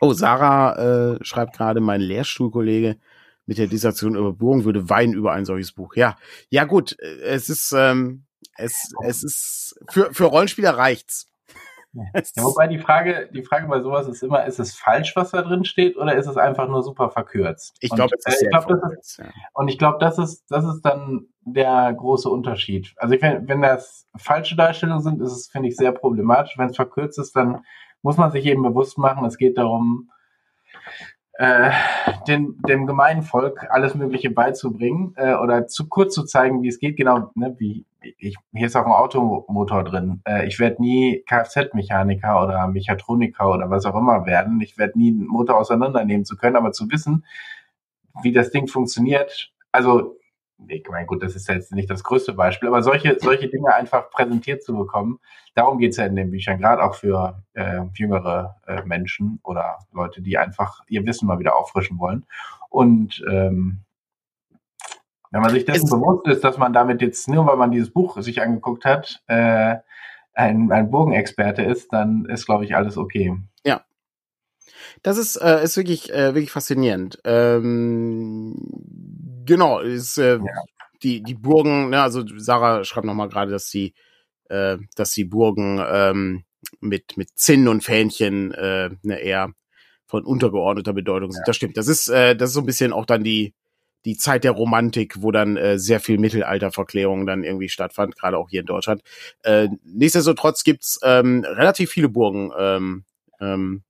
Oh, Sarah äh, schreibt gerade, mein Lehrstuhlkollege mit der Dissertation über Burgen würde weinen über ein solches Buch. Ja, ja gut, äh, es ist ähm, es es ist für für Rollenspieler reicht's. Ja, wobei die Frage, die Frage bei sowas ist immer, ist es falsch, was da drin steht, oder ist es einfach nur super verkürzt? Ich glaube, äh, ich glaub, das ist, ja. und ich glaube, das ist, das ist dann der große Unterschied. Also ich, wenn, wenn das falsche Darstellungen sind, ist es, finde ich, sehr problematisch. Wenn es verkürzt ist, dann muss man sich eben bewusst machen, es geht darum, äh, den, dem gemeinen Volk alles Mögliche beizubringen äh, oder zu kurz zu zeigen, wie es geht, genau, ne, wie ich, hier ist auch ein Automotor drin. Äh, ich werde nie Kfz-Mechaniker oder Mechatroniker oder was auch immer werden. Ich werde nie einen Motor auseinandernehmen zu können, aber zu wissen, wie das Ding funktioniert. Also, ich meine, gut, das ist jetzt nicht das größte Beispiel, aber solche, solche Dinge einfach präsentiert zu bekommen, darum geht's ja in den Büchern, gerade auch für äh, jüngere äh, Menschen oder Leute, die einfach ihr Wissen mal wieder auffrischen wollen. Und ähm, wenn man sich dessen bewusst ist, dass man damit jetzt nur, weil man dieses Buch sich angeguckt hat, äh, ein, ein Burgenexperte ist, dann ist, glaube ich, alles okay. Ja. Das ist, äh, ist wirklich, äh, wirklich faszinierend. Ähm, genau, ist, äh, ja. die, die Burgen, ne, also Sarah schreibt nochmal gerade, dass sie, äh, dass die Burgen ähm, mit, mit Zinnen und Fähnchen äh, ne, eher von untergeordneter Bedeutung sind. Ja. Das stimmt. Das ist, äh, das ist so ein bisschen auch dann die, die Zeit der Romantik, wo dann äh, sehr viel Mittelalterverklärung dann irgendwie stattfand, gerade auch hier in Deutschland. Äh, nichtsdestotrotz gibt's ähm, relativ viele Burgen ähm, ähm,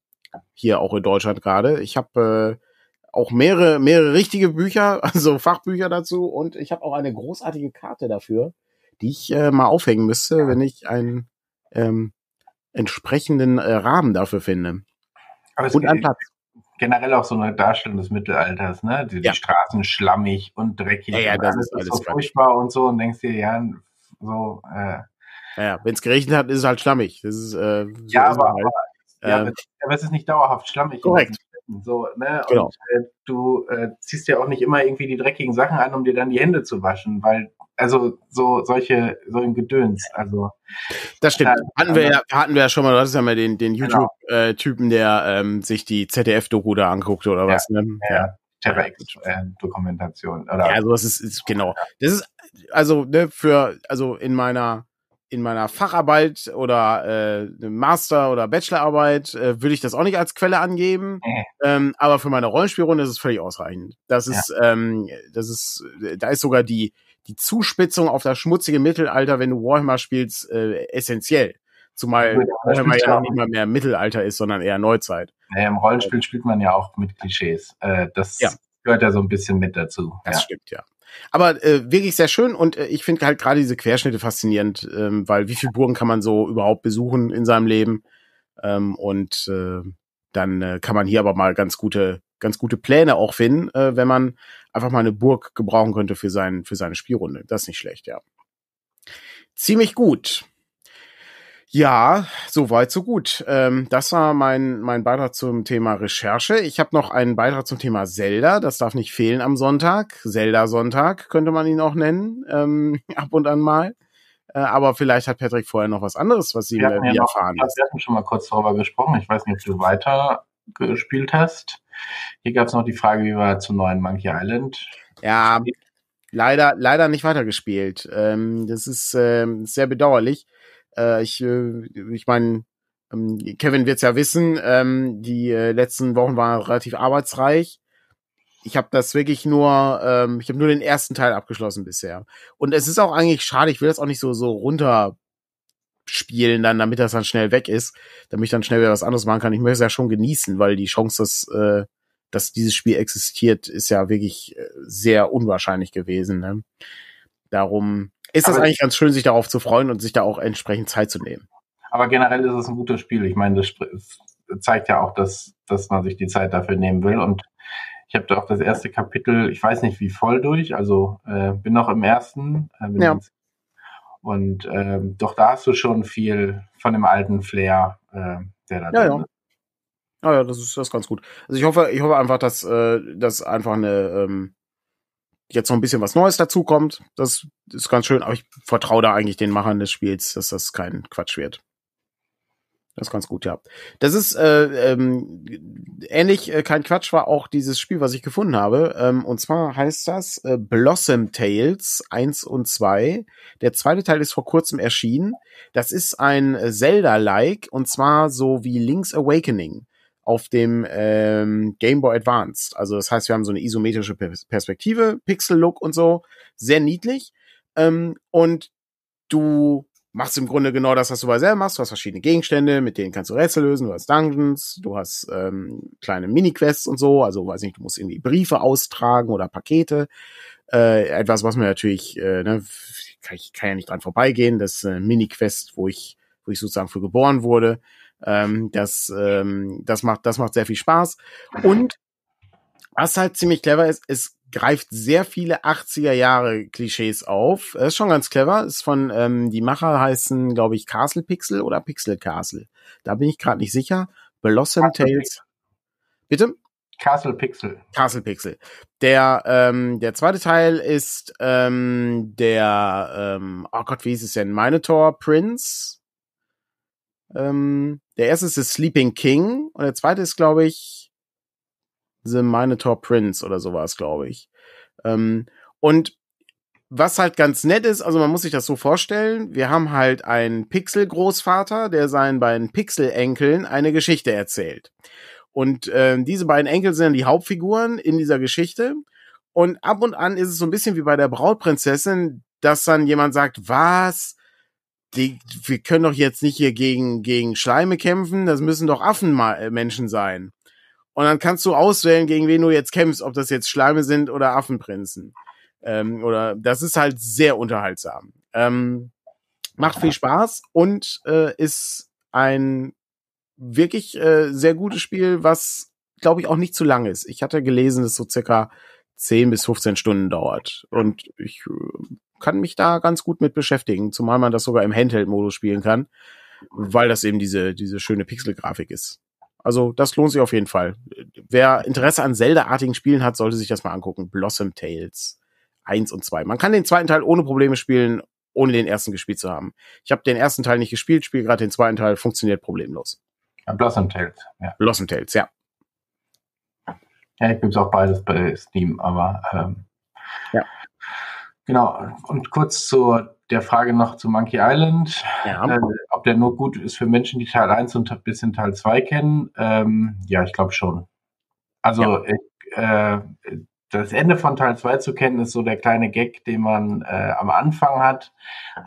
hier auch in Deutschland gerade. Ich habe äh, auch mehrere, mehrere richtige Bücher, <laughs> also Fachbücher dazu und ich habe auch eine großartige Karte dafür, die ich äh, mal aufhängen müsste, wenn ich einen ähm, entsprechenden äh, Rahmen dafür finde. und einen Platz generell auch so eine Darstellung des Mittelalters, ne? Die, ja. die Straßen schlammig und dreckig. Ja, ja das ist alles so furchtbar und so und denkst dir, ja, so, äh, ja, wenn es geregnet hat, ist es halt schlammig. Das ist, äh, so ja, aber, halt. aber, ja, ähm, aber es ist nicht dauerhaft schlammig. Korrekt. So, ne? Genau. Und äh, du äh, ziehst ja auch nicht immer irgendwie die dreckigen Sachen an, um dir dann die Hände zu waschen, weil also so solche so ein Gedöns. Also das stimmt. Äh, hatten wir ja hatten wir ja schon mal. Du hattest ja mal den den genau. YouTube äh, Typen, der ähm, sich die ZDF Doku da anguckte oder ja, was. Ne? Ja. Terra äh, Dokumentation oder ja, sowas ist, ist genau. Das ist also ne, für also in meiner in meiner Facharbeit oder äh, Master- oder Bachelorarbeit äh, würde ich das auch nicht als Quelle angeben. Mhm. Ähm, aber für meine Rollenspielrunde ist es völlig ausreichend. Das ist, ja. ähm, das ist, da ist sogar die, die Zuspitzung auf das schmutzige Mittelalter, wenn du Warhammer spielst, äh, essentiell. Zumal ja, Warhammer ja noch nicht mal mehr Mittelalter ist, sondern eher Neuzeit. Ja, Im Rollenspiel spielt man ja auch mit Klischees. Äh, das ja. gehört ja so ein bisschen mit dazu. Das stimmt, ja. Aber äh, wirklich sehr schön und äh, ich finde halt gerade diese Querschnitte faszinierend, ähm, weil wie viele Burgen kann man so überhaupt besuchen in seinem Leben? Ähm, und äh, dann äh, kann man hier aber mal ganz gute, ganz gute Pläne auch finden, äh, wenn man einfach mal eine Burg gebrauchen könnte für, sein, für seine Spielrunde. Das ist nicht schlecht, ja. Ziemlich gut. Ja, so weit, so gut. Ähm, das war mein, mein Beitrag zum Thema Recherche. Ich habe noch einen Beitrag zum Thema Zelda. Das darf nicht fehlen am Sonntag. Zelda-Sonntag könnte man ihn auch nennen, ähm, <laughs> ab und an mal. Äh, aber vielleicht hat Patrick vorher noch was anderes, was Sie wir ja erfahren hat. Wir hatten schon mal kurz darüber gesprochen. Ich weiß nicht, ob du weiter gespielt hast. Hier gab es noch die Frage, wie war zu neuen Monkey Island? Ja, leider, leider nicht weitergespielt. Ähm, das ist äh, sehr bedauerlich. Äh, ich äh, ich meine, ähm, Kevin wird's ja wissen, ähm, die äh, letzten Wochen waren relativ arbeitsreich. Ich habe das wirklich nur, ähm, ich habe nur den ersten Teil abgeschlossen bisher. Und es ist auch eigentlich schade, ich will das auch nicht so, so runter spielen dann, damit das dann schnell weg ist, damit ich dann schnell wieder was anderes machen kann. Ich möchte es ja schon genießen, weil die Chance, dass, äh, dass dieses Spiel existiert, ist ja wirklich äh, sehr unwahrscheinlich gewesen. Ne? Darum ist es eigentlich ganz schön, sich darauf zu freuen und sich da auch entsprechend Zeit zu nehmen. Aber generell ist es ein gutes Spiel. Ich meine, das zeigt ja auch, dass, dass man sich die Zeit dafür nehmen will. Und ich habe da auch das erste Kapitel, ich weiß nicht wie voll durch, also äh, bin noch im ersten. Äh, ja. Und ähm, doch da hast du schon viel von dem alten Flair, äh, der da ja, drin ist. Ja, ja, das ist das ist ganz gut. Also ich hoffe, ich hoffe einfach, dass äh, das einfach eine ähm, jetzt noch ein bisschen was Neues dazukommt. Das ist ganz schön, aber ich vertraue da eigentlich den Machern des Spiels, dass das kein Quatsch wird. Das ist ganz gut, ja. Das ist äh, ähm, ähnlich, äh, kein Quatsch war auch dieses Spiel, was ich gefunden habe. Ähm, und zwar heißt das äh, Blossom Tales 1 und 2. Der zweite Teil ist vor kurzem erschienen. Das ist ein Zelda-like und zwar so wie Link's Awakening auf dem ähm, Game Boy Advanced. Also das heißt, wir haben so eine isometrische Perspektive, Pixel-Look und so. Sehr niedlich. Ähm, und du machst im Grunde genau das, was du bei selber machst. Du hast verschiedene Gegenstände, mit denen kannst du Rätsel lösen. Du hast Dungeons, du hast ähm, kleine Mini-Quests und so. Also weiß nicht, du musst irgendwie Briefe austragen oder Pakete. Äh, etwas, was mir natürlich, äh, ne, kann ich kann ja nicht dran vorbeigehen. Das äh, Mini-Quest, wo ich, wo ich sozusagen für geboren wurde. Ähm, das, ähm, das macht, das macht sehr viel Spaß. Und was halt ziemlich clever ist, es greift sehr viele 80er Jahre Klischees auf. Das ist schon ganz clever. Ist von, ähm, die Macher heißen, glaube ich, Castle Pixel oder Pixel Castle. Da bin ich gerade nicht sicher. Blossom Tales. Bitte? Castle Pixel. Castle Pixel. Der, ähm, der zweite Teil ist ähm, der, ähm, oh Gott, wie hieß es denn? Minotaur Prince. Ähm, der erste ist The Sleeping King und der zweite ist, glaube ich, The Minotaur Prince oder sowas, glaube ich. Ähm, und was halt ganz nett ist, also man muss sich das so vorstellen, wir haben halt einen Pixel-Großvater, der seinen beiden Pixel-Enkeln eine Geschichte erzählt. Und äh, diese beiden Enkel sind die Hauptfiguren in dieser Geschichte. Und ab und an ist es so ein bisschen wie bei der Brautprinzessin, dass dann jemand sagt, was? Die, wir können doch jetzt nicht hier gegen, gegen Schleime kämpfen, das müssen doch Affenmenschen sein. Und dann kannst du auswählen, gegen wen du jetzt kämpfst, ob das jetzt Schleime sind oder Affenprinzen. Ähm, oder das ist halt sehr unterhaltsam. Ähm, macht viel Spaß und äh, ist ein wirklich äh, sehr gutes Spiel, was glaube ich auch nicht zu lang ist. Ich hatte gelesen, dass so circa 10 bis 15 Stunden dauert. Und ich äh, kann mich da ganz gut mit beschäftigen, zumal man das sogar im Handheld-Modus spielen kann, weil das eben diese, diese schöne Pixel-Grafik ist. Also das lohnt sich auf jeden Fall. Wer Interesse an Zelda-artigen Spielen hat, sollte sich das mal angucken. Blossom Tales 1 und 2. Man kann den zweiten Teil ohne Probleme spielen, ohne den ersten gespielt zu haben. Ich habe den ersten Teil nicht gespielt, spiele gerade den zweiten Teil, funktioniert problemlos. Ja, Blossom Tales, ja. Blossom Tales, ja. Ja, ich gibt's auch beides bei Steam, aber ähm, ja. Genau. Und kurz zu der Frage noch zu Monkey Island, ja. äh, ob der nur gut ist für Menschen, die Teil 1 und ein bisschen Teil 2 kennen. Ähm, ja, ich glaube schon. Also ja. äh, das Ende von Teil 2 zu kennen, ist so der kleine Gag, den man äh, am Anfang hat.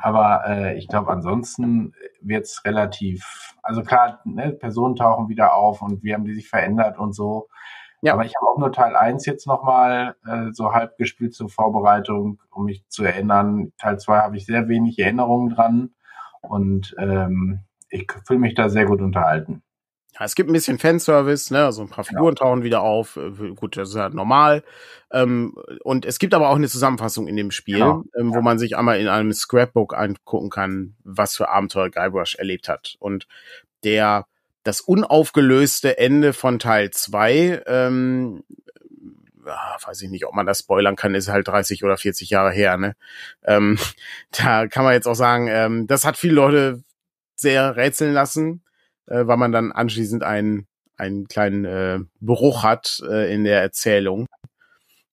Aber äh, ich glaube, ansonsten wird's relativ, also klar, ne, Personen tauchen wieder auf und wie haben die sich verändert und so. Ja. Aber ich habe auch nur Teil 1 jetzt nochmal äh, so halb gespielt zur Vorbereitung, um mich zu erinnern. Teil 2 habe ich sehr wenig Erinnerungen dran und ähm, ich fühle mich da sehr gut unterhalten. Ja, es gibt ein bisschen Fanservice, ne? Also ein paar Figuren ja. tauchen wieder auf. Äh, gut, das ist halt normal. Ähm, und es gibt aber auch eine Zusammenfassung in dem Spiel, genau. ähm, wo man sich einmal in einem Scrapbook angucken kann, was für Abenteuer Guybrush erlebt hat. Und der das unaufgelöste Ende von Teil 2, ähm, weiß ich nicht, ob man das spoilern kann, ist halt 30 oder 40 Jahre her, ne? Ähm, <laughs> da kann man jetzt auch sagen, ähm, das hat viele Leute sehr rätseln lassen, äh, weil man dann anschließend einen, einen kleinen äh, Bruch hat äh, in der Erzählung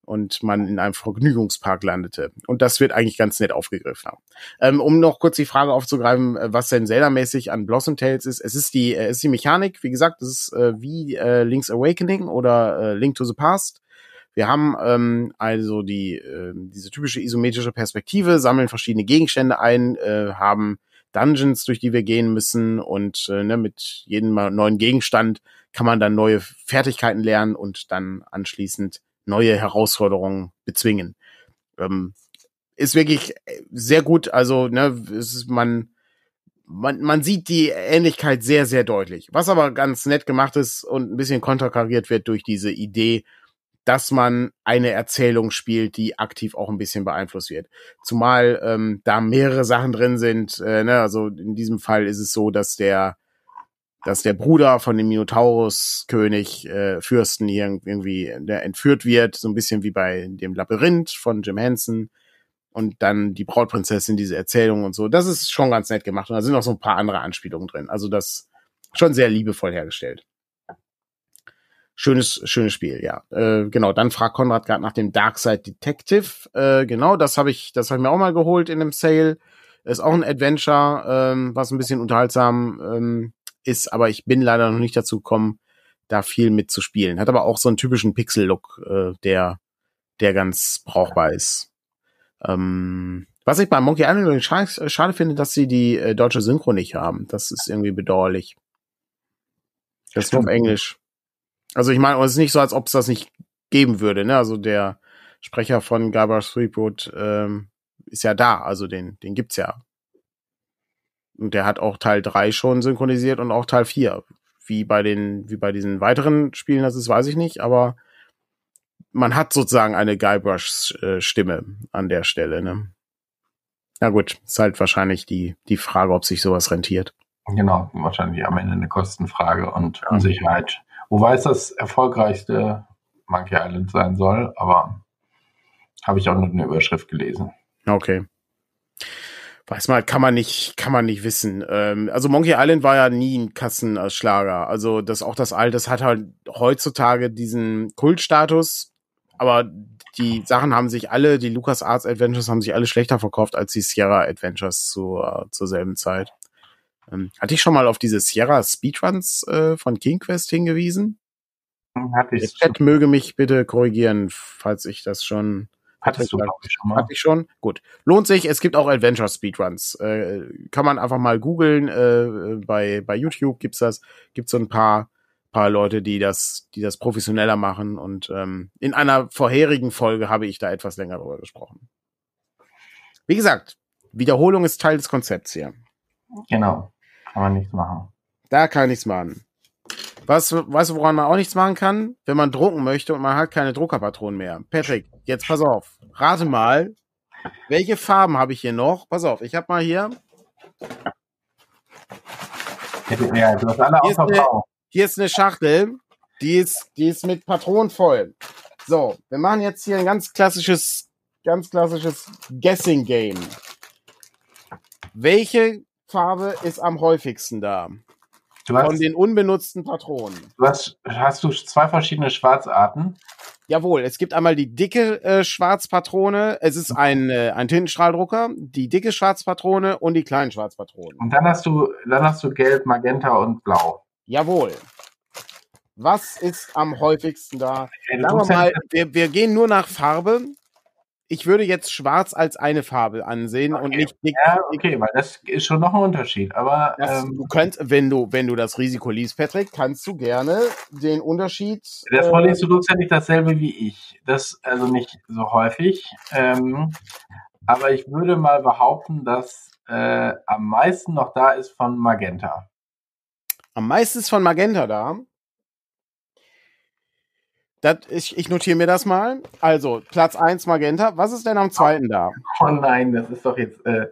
und man in einem Vergnügungspark landete. Und das wird eigentlich ganz nett aufgegriffen. Ähm, um noch kurz die Frage aufzugreifen, äh, was denn Zelda-mäßig an Blossom Tales ist. Es ist die, äh, ist die Mechanik, wie gesagt, es ist äh, wie äh, Link's Awakening oder äh, Link to the Past. Wir haben ähm, also die äh, diese typische isometrische Perspektive, sammeln verschiedene Gegenstände ein, äh, haben Dungeons, durch die wir gehen müssen und äh, ne, mit jedem neuen Gegenstand kann man dann neue Fertigkeiten lernen und dann anschließend neue Herausforderungen bezwingen. Ähm, ist wirklich sehr gut. Also, ne, ist, man, man, man sieht die Ähnlichkeit sehr, sehr deutlich. Was aber ganz nett gemacht ist und ein bisschen konterkariert wird durch diese Idee, dass man eine Erzählung spielt, die aktiv auch ein bisschen beeinflusst wird. Zumal ähm, da mehrere Sachen drin sind. Äh, ne? Also in diesem Fall ist es so, dass der dass der Bruder von dem Minotaurus-König, äh, Fürsten hier irgendwie der entführt wird, so ein bisschen wie bei dem Labyrinth von Jim Henson. Und dann die Brautprinzessin, diese Erzählung und so. Das ist schon ganz nett gemacht. Und da sind auch so ein paar andere Anspielungen drin. Also das schon sehr liebevoll hergestellt. Schönes, schönes Spiel, ja. Äh, genau, dann fragt Konrad gerade nach dem Darkside Detective. Äh, genau, das habe ich, das habe ich mir auch mal geholt in dem Sale. Ist auch ein Adventure, ähm, was ein bisschen unterhaltsam ähm, ist, aber ich bin leider noch nicht dazu gekommen, da viel mitzuspielen. Hat aber auch so einen typischen Pixel-Look, äh, der, der ganz brauchbar ist. Ähm, was ich bei Monkey Island schade, schade finde, dass sie die äh, deutsche Synchro nicht haben. Das ist irgendwie bedauerlich. Das ist nur auf Englisch. Also ich meine, es ist nicht so, als ob es das nicht geben würde. Ne? Also der Sprecher von Guybrush Threepwood ähm, ist ja da, also den, den gibt's ja. Und der hat auch Teil 3 schon synchronisiert und auch Teil 4. Wie bei den, wie bei diesen weiteren Spielen, das ist, weiß ich nicht, aber man hat sozusagen eine Guybrush-Stimme an der Stelle, ne? Na gut, ist halt wahrscheinlich die, die Frage, ob sich sowas rentiert. Genau, wahrscheinlich am Ende eine Kostenfrage und Unsicherheit. Wobei es das erfolgreichste Monkey Island sein soll, aber habe ich auch nur eine Überschrift gelesen. Okay. Weiß mal, kann man nicht, kann man nicht wissen. Ähm, also Monkey Island war ja nie ein Kassenschlager. Also das auch das Alte, das hat halt heutzutage diesen Kultstatus, aber die Sachen haben sich alle, die Lucas Arts Adventures haben sich alle schlechter verkauft als die Sierra Adventures zu, äh, zur selben Zeit. Ähm, hatte ich schon mal auf diese Sierra Speedruns äh, von King Quest hingewiesen? Hatte ich. Der Chat möge mich bitte korrigieren, falls ich das schon Hattest du, ich, schon mal. Hatte ich schon. Gut. Lohnt sich. Es gibt auch Adventure Speedruns. Äh, kann man einfach mal googeln. Äh, bei, bei YouTube gibt's das. Gibt's so ein paar, paar Leute, die das, die das professioneller machen. Und ähm, in einer vorherigen Folge habe ich da etwas länger drüber gesprochen. Wie gesagt, Wiederholung ist Teil des Konzepts hier. Genau. Kann man nichts machen. Da kann nichts machen. Was, weißt du, woran man auch nichts machen kann? Wenn man drucken möchte und man hat keine Druckerpatronen mehr. Patrick, jetzt pass auf. Rate mal, welche Farben habe ich hier noch? Pass auf, ich habe mal hier. Ja, du hast alle hier, ist eine, hier ist eine Schachtel, die ist, die ist mit Patronen voll. So, wir machen jetzt hier ein ganz klassisches, ganz klassisches Guessing Game. Welche Farbe ist am häufigsten da? Du hast, von den unbenutzten Patronen. Du hast, hast du zwei verschiedene Schwarzarten? Jawohl, es gibt einmal die dicke äh, Schwarzpatrone. Es ist ein, äh, ein Tintenstrahldrucker, die dicke Schwarzpatrone und die kleinen Schwarzpatronen. Und dann hast du, dann hast du Gelb, Magenta und Blau. Jawohl. Was ist am häufigsten da? Sagen wir mal, wir, wir gehen nur nach Farbe ich würde jetzt schwarz als eine Farbe ansehen okay. und nicht dick. Ja, okay, weil das ist schon noch ein Unterschied. Aber das, ähm, du könntest, wenn du, wenn du das Risiko liest, Patrick, kannst du gerne den Unterschied. Vorliest äh, du ja nicht dasselbe wie ich. Das also nicht so häufig. Ähm, aber ich würde mal behaupten, dass äh, am meisten noch da ist von Magenta. Am meisten ist von Magenta da. Das, ich, ich notiere mir das mal. Also, Platz 1 Magenta. Was ist denn am zweiten da? Oh nein, das ist doch jetzt. Äh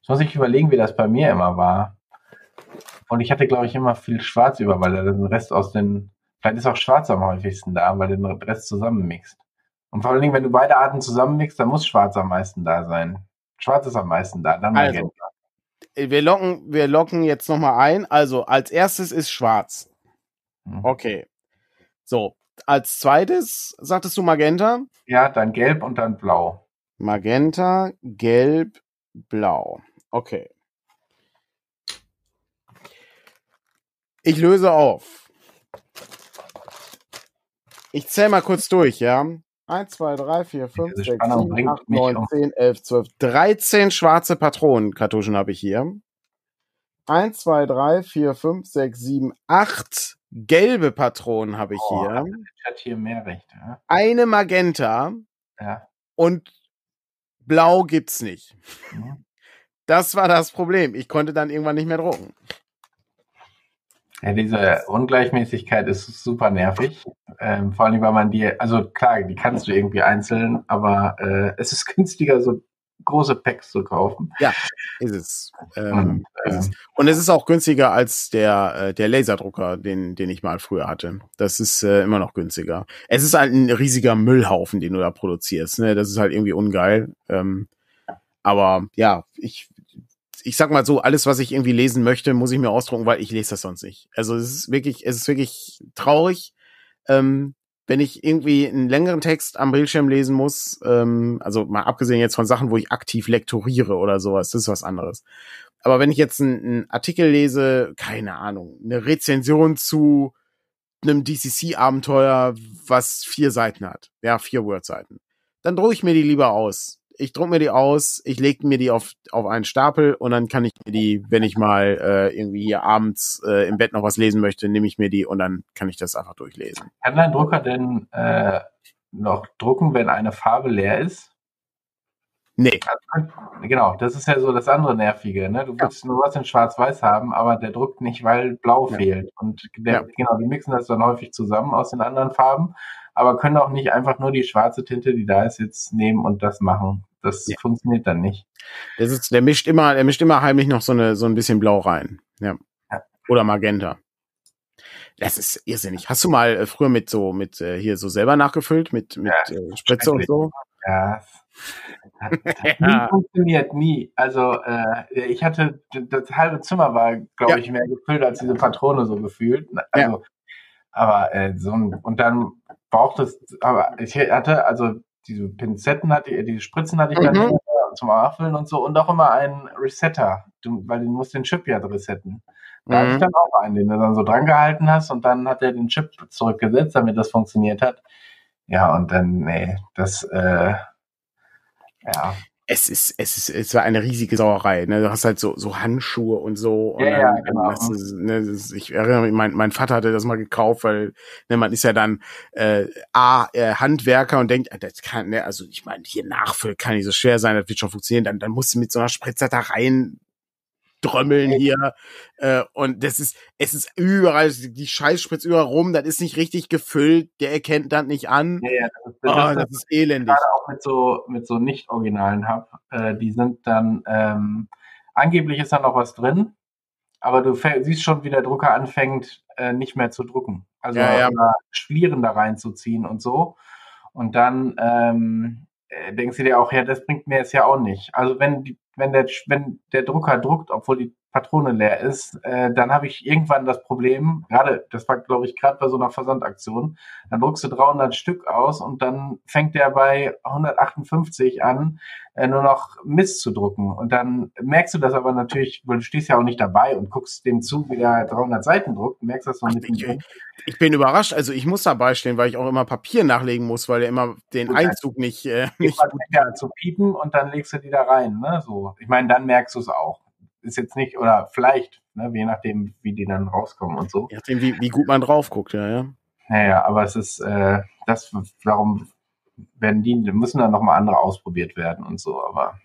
ich muss ich überlegen, wie das bei mir immer war. Und ich hatte, glaube ich, immer viel Schwarz über, weil er den Rest aus den. Vielleicht ist auch Schwarz am häufigsten da, weil er den Rest zusammenmixt. Und vor allen Dingen, wenn du beide Arten zusammenmixt, dann muss Schwarz am meisten da sein. Schwarz ist am meisten da, dann also, Magenta. Wir locken, wir locken jetzt nochmal ein. Also, als erstes ist Schwarz. Mhm. Okay. So, als zweites sagtest du Magenta? Ja, dann Gelb und dann Blau. Magenta, Gelb, Blau. Okay. Ich löse auf. Ich zähle mal kurz durch, ja? 1, 2, 3, 4, 5, 6, 7, 8, 9, 10, 11, 12, 13 schwarze Patronenkartuschen habe ich hier. 1, 2, 3, 4, 5, 6, 7, 8 gelbe Patronen habe ich oh, hier. Hat hier mehr Rechte. Ja? Eine Magenta. Ja. Und blau gibt's nicht. Mhm. Das war das Problem. Ich konnte dann irgendwann nicht mehr drucken. Ja, diese Ungleichmäßigkeit ist super nervig. Ähm, vor allem, weil man die, also klar, die kannst du irgendwie einzeln, aber äh, es ist <laughs> günstiger, so große Packs zu kaufen. Ja, ist es. Ähm, und, äh, ist es. und es ist auch günstiger als der, äh, der Laserdrucker, den, den ich mal früher hatte. Das ist äh, immer noch günstiger. Es ist halt ein riesiger Müllhaufen, den du da produzierst. Ne? Das ist halt irgendwie ungeil. Ähm, aber ja, ich, ich sag mal so, alles, was ich irgendwie lesen möchte, muss ich mir ausdrucken, weil ich lese das sonst nicht. Also es ist wirklich, es ist wirklich traurig. Ähm, wenn ich irgendwie einen längeren Text am Bildschirm lesen muss, ähm, also mal abgesehen jetzt von Sachen, wo ich aktiv lektoriere oder sowas, das ist was anderes. Aber wenn ich jetzt einen, einen Artikel lese, keine Ahnung, eine Rezension zu einem DCC-Abenteuer, was vier Seiten hat, ja, vier Word-Seiten, dann drucke ich mir die lieber aus ich druck mir die aus, ich lege mir die auf, auf einen Stapel und dann kann ich mir die, wenn ich mal äh, irgendwie hier abends äh, im Bett noch was lesen möchte, nehme ich mir die und dann kann ich das einfach durchlesen. Kann dein Drucker denn äh, noch drucken, wenn eine Farbe leer ist? Nee. Also, genau, das ist ja so das andere Nervige. Ne? Du willst ja. nur was in Schwarz-Weiß haben, aber der druckt nicht, weil Blau ja. fehlt. Und der, ja. genau, die mixen das dann häufig zusammen aus den anderen Farben, aber können auch nicht einfach nur die schwarze Tinte, die da ist, jetzt nehmen und das machen. Das funktioniert dann nicht. Das ist, der mischt immer, der mischt immer heimlich noch so eine, so ein bisschen Blau rein. Ja. Oder Magenta. Das ist irrsinnig. Hast du mal äh, früher mit so, mit äh, hier so selber nachgefüllt, mit, mit äh, Spritze und so? Ja, hat, <laughs> hat nie funktioniert, nie. Also äh, ich hatte, das halbe Zimmer war, glaube ja. ich, mehr gefüllt als diese Patrone so gefühlt. Also, ja. aber äh, so ein, und dann braucht es, aber ich hatte, also diese Pinzetten hatte ich, diese Spritzen hatte ich mhm. dann zum Auffüllen und so und auch immer einen Resetter, weil du musst den Chip ja resetten. Da mhm. hatte ich dann auch einen, den du dann so dran gehalten hast und dann hat er den Chip zurückgesetzt, damit das funktioniert hat. Ja, und dann, nee, das, äh, ja. Es ist, es ist, es war eine riesige Sauerei. Ne? Du hast halt so, so Handschuhe und so. Und ja, ja, genau. Ist, ne, ist, ich erinnere mich, mein, mein Vater hatte das mal gekauft, weil ne, man ist ja dann äh, A, äh, Handwerker und denkt, das kann, ne, also ich meine, hier nachfüllen kann nicht so schwer sein, das wird schon funktionieren. Dann, dann musst du mit so einer Spritzer da rein drömmeln hier. Äh, und das ist, es ist überall, die Scheiß spritzt überall rum, das ist nicht richtig gefüllt, der erkennt das nicht an. Ja, ja, das, das, oh, das, das ist elendig. Gerade auch mit so, mit so nicht-originalen Hub, äh, die sind dann, ähm, angeblich ist da noch was drin, aber du siehst schon, wie der Drucker anfängt, äh, nicht mehr zu drucken. Also ja, ja. Schlieren da reinzuziehen und so. Und dann ähm, äh, denkst du dir auch, ja, das bringt mir jetzt ja auch nicht. Also wenn die, wenn der, wenn der Drucker druckt, obwohl die Patrone leer ist, äh, dann habe ich irgendwann das Problem, gerade, das war glaube ich gerade bei so einer Versandaktion, dann druckst du 300 Stück aus und dann fängt der bei 158 an, äh, nur noch Mist zu drucken. Und dann merkst du das aber natürlich, weil du stehst ja auch nicht dabei und guckst dem zu, wie der 300 Seiten druckt, merkst das so mit ich, ich bin überrascht, also ich muss dabei stehen, weil ich auch immer Papier nachlegen muss, weil der immer den gut, Einzug nicht, äh, nicht gut ja, zu piepen und dann legst du die da rein, ne, so. Ich meine, dann merkst du es auch ist jetzt nicht, oder vielleicht, ne, je nachdem, wie die dann rauskommen und so. Je nachdem, wie, wie gut man drauf guckt, ja, ja. Naja, aber es ist, äh, das, darum werden die, müssen dann nochmal andere ausprobiert werden und so, aber.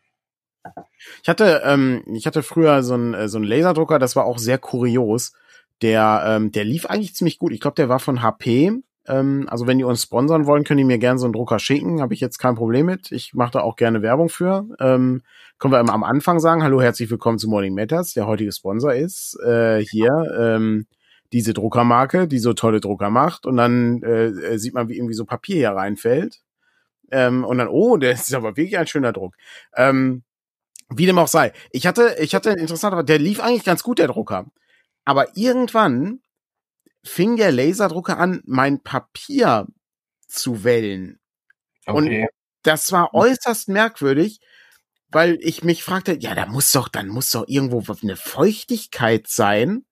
Ich hatte, ähm, ich hatte früher so einen, äh, so einen Laserdrucker, das war auch sehr kurios. Der, ähm, der lief eigentlich ziemlich gut. Ich glaube, der war von HP ähm, also wenn die uns sponsern wollen, können die mir gerne so einen Drucker schicken. Habe ich jetzt kein Problem mit. Ich mache da auch gerne Werbung für. Ähm, können wir immer am Anfang sagen, hallo, herzlich willkommen zu Morning Matters. Der heutige Sponsor ist äh, hier ähm, diese Druckermarke, die so tolle Drucker macht. Und dann äh, äh, sieht man, wie irgendwie so Papier hier reinfällt. Ähm, und dann, oh, der <laughs> ist aber wirklich ein schöner Druck. Ähm, wie dem auch sei. Ich hatte, ich hatte interessant, der lief eigentlich ganz gut, der Drucker. Aber irgendwann fing der Laserdrucker an, mein Papier zu wellen. Okay. Und das war äußerst merkwürdig, weil ich mich fragte, ja, da muss doch, dann muss doch irgendwo eine Feuchtigkeit sein.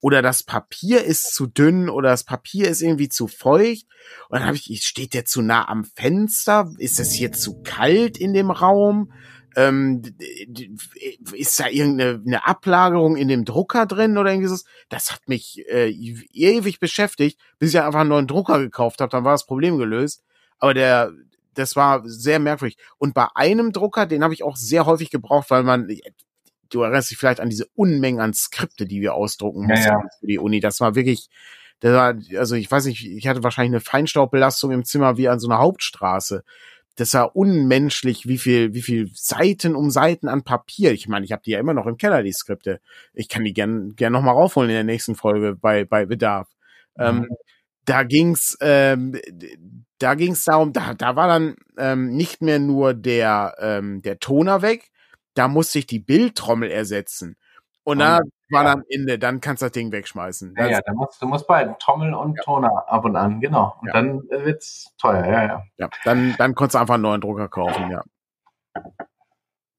Oder das Papier ist zu dünn oder das Papier ist irgendwie zu feucht. Und dann habe ich, steht der zu nah am Fenster? Ist es hier zu kalt in dem Raum? Ähm, ist da irgendeine Ablagerung in dem Drucker drin oder irgendwie so? Das hat mich äh, ewig beschäftigt, bis ich einfach einen neuen Drucker gekauft habe, dann war das Problem gelöst. Aber der, das war sehr merkwürdig. Und bei einem Drucker, den habe ich auch sehr häufig gebraucht, weil man, du erinnerst dich vielleicht an diese Unmengen an Skripte, die wir ausdrucken mussten ja, ja. für die Uni. Das war wirklich, das war, also ich weiß nicht, ich hatte wahrscheinlich eine Feinstaubbelastung im Zimmer wie an so einer Hauptstraße das war unmenschlich, wie viel, wie viel Seiten um Seiten an Papier. Ich meine, ich habe die ja immer noch im Keller, die Skripte. Ich kann die gern, gern noch mal raufholen in der nächsten Folge bei, bei Bedarf. Ähm, mhm. Ähm, da ging's, ähm, da ging's darum, da, da war dann ähm, nicht mehr nur der, ähm, der Toner weg, da musste ich die Bildtrommel ersetzen. Und da war dann am Ende, dann kannst du das Ding wegschmeißen. Ja, ja, da musst, du musst beiden, Trommel und ja. Toner ab und an, genau. Und ja. dann äh, wird's teuer, ja, ja. Ja, dann, dann konntest du einfach einen neuen Drucker kaufen, ja.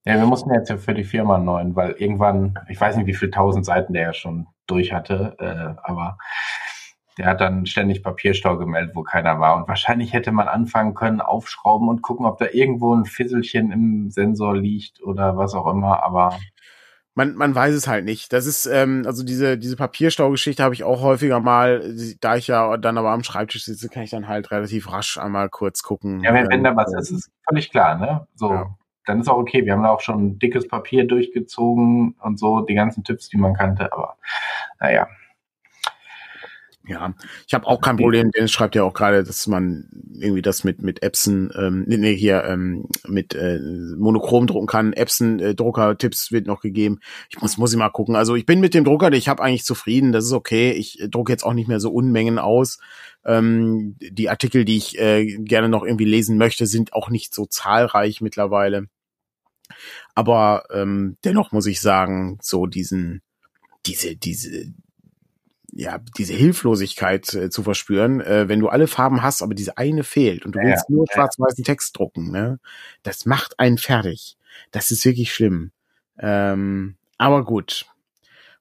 Ja, wir mussten jetzt für die Firma einen neuen, weil irgendwann, ich weiß nicht, wie viele tausend Seiten der ja schon durch hatte, äh, aber der hat dann ständig Papierstau gemeldet, wo keiner war. Und wahrscheinlich hätte man anfangen können, aufschrauben und gucken, ob da irgendwo ein Fisselchen im Sensor liegt oder was auch immer, aber man, man weiß es halt nicht. Das ist, ähm, also diese, diese Papierstaugeschichte habe ich auch häufiger mal, da ich ja dann aber am Schreibtisch sitze, kann ich dann halt relativ rasch einmal kurz gucken. Ja, wenn, wenn da was ähm, ist, ist völlig klar, ne? So. Ja. dann ist auch okay. Wir haben da auch schon dickes Papier durchgezogen und so, die ganzen Tipps, die man kannte, aber naja. Ja, ich habe auch kein Problem. Dennis schreibt ja auch gerade, dass man irgendwie das mit mit Epson, ähm, nee, hier ähm, mit äh, Monochrom drucken kann. Epson äh, Drucker-Tipps wird noch gegeben. Ich muss muss ich mal gucken. Also ich bin mit dem Drucker, ich habe eigentlich zufrieden. Das ist okay. Ich äh, drucke jetzt auch nicht mehr so Unmengen aus. Ähm, die Artikel, die ich äh, gerne noch irgendwie lesen möchte, sind auch nicht so zahlreich mittlerweile. Aber ähm, dennoch muss ich sagen, so diesen diese diese ja, diese Hilflosigkeit äh, zu verspüren, äh, wenn du alle Farben hast, aber diese eine fehlt und du ja, willst nur ja. schwarz-weißen Text drucken, ne? Das macht einen fertig. Das ist wirklich schlimm. Ähm, aber gut.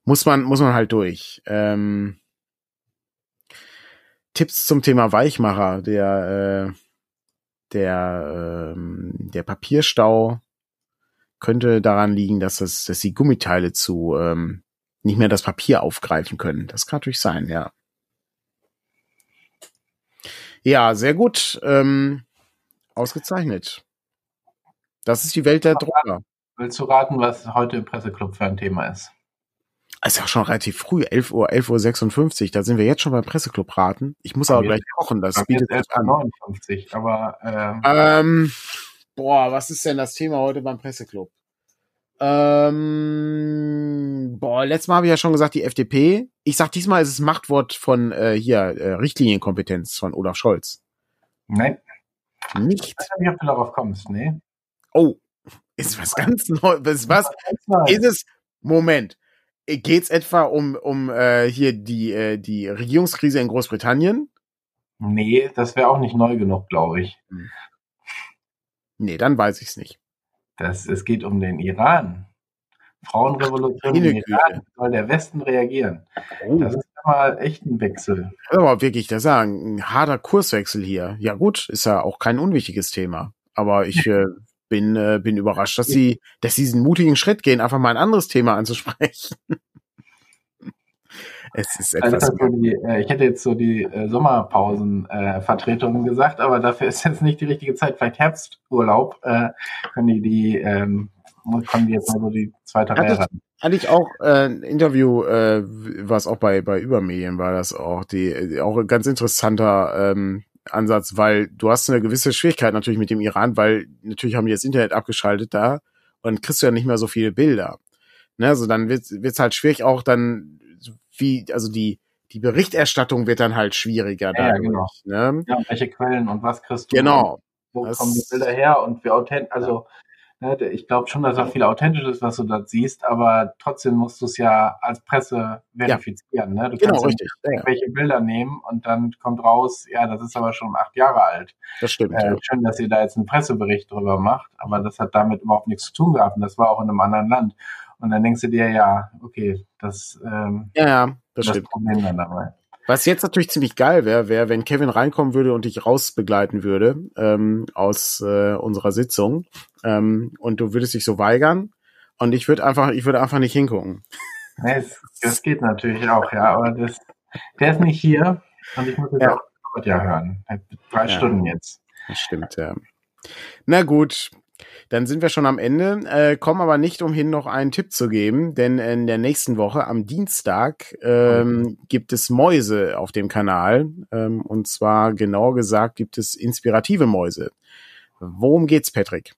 Muss man, muss man halt durch. Ähm, Tipps zum Thema Weichmacher, der, äh, der, ähm, der Papierstau könnte daran liegen, dass das, dass die Gummiteile zu, ähm, nicht mehr das Papier aufgreifen können. Das kann natürlich sein, ja. Ja, sehr gut. Ähm, ausgezeichnet. Das ist die Welt der Drucker. Willst du raten, was heute im Presseclub für ein Thema ist? ist ja schon relativ früh, 11 Uhr, 11 Uhr 56. Da sind wir jetzt schon beim Presseclub raten. Ich muss aber, aber gleich kochen, das bietet sich an. 59, aber ähm, ähm, boah, was ist denn das Thema heute beim Presseclub? Ähm, boah, letztes Mal habe ich ja schon gesagt, die FDP. Ich sag diesmal ist es Machtwort von äh, hier, äh, Richtlinienkompetenz von Olaf Scholz. Nein. Nicht. Ich weiß nicht, ob du darauf kommst, nee. Oh, ist was ganz Neues. Was? Ist es, Moment. Geht's etwa um, um äh, hier die, äh, die Regierungskrise in Großbritannien? Nee, das wäre auch nicht neu genug, glaube ich. Hm. Nee, dann weiß ich's nicht. Das, es geht um den Iran. Frauenrevolution im Iran. Soll der Westen reagieren? Oh. Das ist mal echt ein Wechsel. Aber wirklich, ist ja ein harter Kurswechsel hier. Ja gut, ist ja auch kein unwichtiges Thema. Aber ich <laughs> äh, bin, äh, bin überrascht, dass sie, dass sie diesen mutigen Schritt gehen, einfach mal ein anderes Thema anzusprechen. Es ist etwas. Also die, äh, ich hätte jetzt so die äh, Sommerpausenvertretungen äh, gesagt, aber dafür ist jetzt nicht die richtige Zeit. Vielleicht Herbsturlaub können die die ähm, kommen die jetzt mal so die zweite Reihe ran. Hatte ich auch äh, ein Interview, äh, was auch bei bei Übermedien war das auch, die auch ein ganz interessanter ähm, Ansatz, weil du hast eine gewisse Schwierigkeit natürlich mit dem Iran, weil natürlich haben die das Internet abgeschaltet da und kriegst du ja nicht mehr so viele Bilder. Ne, also dann wird es halt schwierig auch dann wie, also die, die Berichterstattung wird dann halt schwieriger. Ja, dadurch, genau. Ne? Ja, welche Quellen und was kriegst du? Genau. Wo das kommen die Bilder her und wie authentisch, also ja. ne, ich glaube schon, dass da viel authentisch ist, was du da siehst, aber trotzdem musst du es ja als Presse verifizieren. Ja. Ne? Du genau, kannst richtig. irgendwelche Bilder nehmen und dann kommt raus, ja, das ist aber schon acht Jahre alt. Das stimmt. Äh, schön, dass ihr da jetzt einen Pressebericht drüber macht, aber das hat damit überhaupt nichts zu tun gehabt und das war auch in einem anderen Land. Und dann denkst du dir, ja, okay, das, ähm, ja, ja, das, das Problem dann dabei. Was jetzt natürlich ziemlich geil wäre, wäre, wenn Kevin reinkommen würde und dich rausbegleiten würde ähm, aus äh, unserer Sitzung ähm, und du würdest dich so weigern und ich würde einfach, ich würde einfach nicht hingucken. <laughs> Nee, das, das geht natürlich auch, ja, aber das, der ist nicht hier und ich muss jetzt ja. auch ja hören. Drei ja, Stunden jetzt. Das stimmt, ja. Na gut, dann sind wir schon am Ende, äh, kommen aber nicht umhin, noch einen Tipp zu geben, denn in der nächsten Woche, am Dienstag, ähm, gibt es Mäuse auf dem Kanal. Ähm, und zwar genauer gesagt gibt es inspirative Mäuse. Worum geht's, Patrick?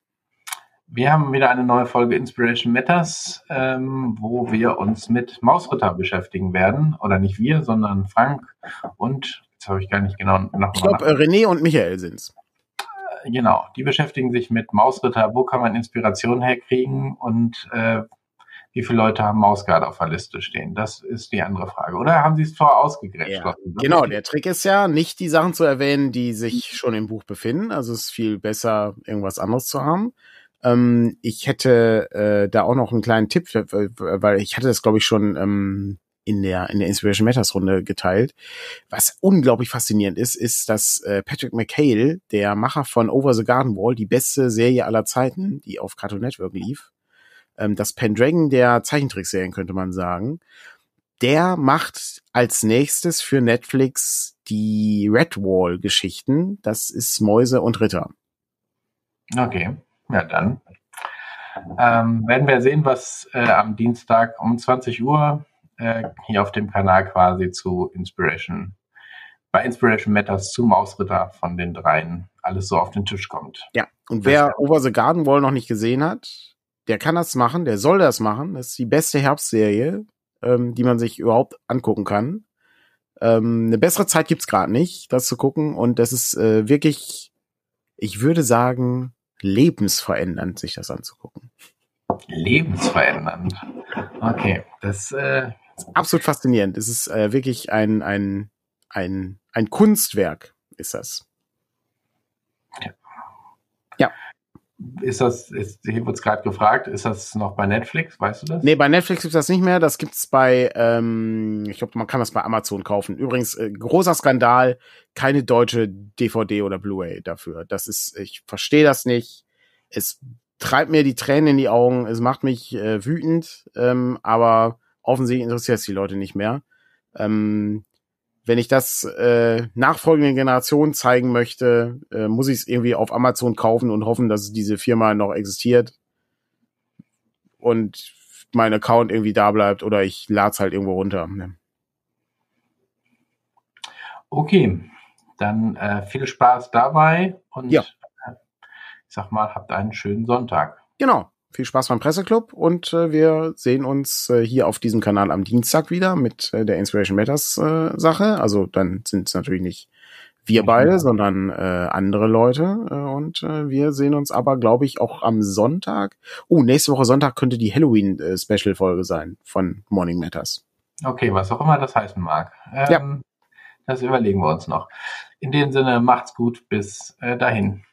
Wir haben wieder eine neue Folge Inspiration Matters, ähm, wo wir uns mit Mausritter beschäftigen werden. Oder nicht wir, sondern Frank und, jetzt habe ich gar nicht genau nach. Ich glaube, René und Michael sind's genau, die beschäftigen sich mit Mausritter, wo kann man Inspiration herkriegen und äh, wie viele Leute haben Mausgard auf der Liste stehen? Das ist die andere Frage. Oder haben Sie es vorher ausgegrätscht? Ja, genau, der Trick ist ja, nicht die Sachen zu erwähnen, die sich schon im Buch befinden. Also es ist viel besser, irgendwas anderes zu haben. Ähm, ich hätte äh, da auch noch einen kleinen Tipp, weil ich hatte das, glaube ich, schon ähm, in der, in der Inspiration Matters Runde geteilt. Was unglaublich faszinierend ist, ist, dass äh, Patrick McHale, der Macher von Over the Garden Wall, die beste Serie aller Zeiten, die auf Cartoon Network lief, ähm, das Pendragon der Zeichentrickserien könnte man sagen, der macht als nächstes für Netflix die Redwall Geschichten. Das ist Mäuse und Ritter. Okay, ja dann ähm, werden wir sehen, was äh, am Dienstag um 20 Uhr äh, hier auf dem Kanal quasi zu Inspiration, bei Inspiration Matters zum Mausritter von den dreien alles so auf den Tisch kommt. Ja, und wer Over the Garden Wall noch nicht gesehen hat, der kann das machen, der soll das machen. Das ist die beste Herbstserie, ähm, die man sich überhaupt angucken kann. Ähm, eine bessere Zeit gibt's gerade nicht, das zu gucken. Und das ist äh, wirklich, ich würde sagen, lebensverändernd, sich das anzugucken. Lebensverändernd. Okay, das äh absolut faszinierend. Es ist äh, wirklich ein, ein, ein, ein Kunstwerk, ist das. Ja. ja ist das, ist, hier wird es gerade gefragt, ist das noch bei Netflix, weißt du das? Nee, bei Netflix gibt das nicht mehr, das gibt's bei, ähm, ich glaube, man kann das bei Amazon kaufen. Übrigens, äh, großer Skandal, keine deutsche DVD oder Blu-ray dafür. Das ist, ich verstehe das nicht. Es treibt mir die Tränen in die Augen, es macht mich äh, wütend, ähm, aber offensichtlich interessiert es die Leute nicht mehr. Ähm, wenn ich das äh, nachfolgenden Generationen zeigen möchte, äh, muss ich es irgendwie auf Amazon kaufen und hoffen, dass diese Firma noch existiert und mein Account irgendwie da bleibt oder ich lade es halt irgendwo runter. Ne? Okay, dann äh, viel Spaß dabei und ja. äh, ich sag mal, habt einen schönen Sonntag. Genau viel Spaß beim Presseclub und äh, wir sehen uns äh, hier auf diesem Kanal am Dienstag wieder mit äh, der Inspiration Matters äh, Sache. Also dann sind es natürlich nicht wir beide, sondern äh, andere Leute. Äh, und äh, wir sehen uns aber, glaube ich, auch am Sonntag. Oh, nächste Woche Sonntag könnte die Halloween-Special-Folge äh, sein von Morning Matters. Okay, was auch immer das heißen mag. Ähm, ja. Das überlegen wir uns noch. In dem Sinne, macht's gut, bis äh, dahin.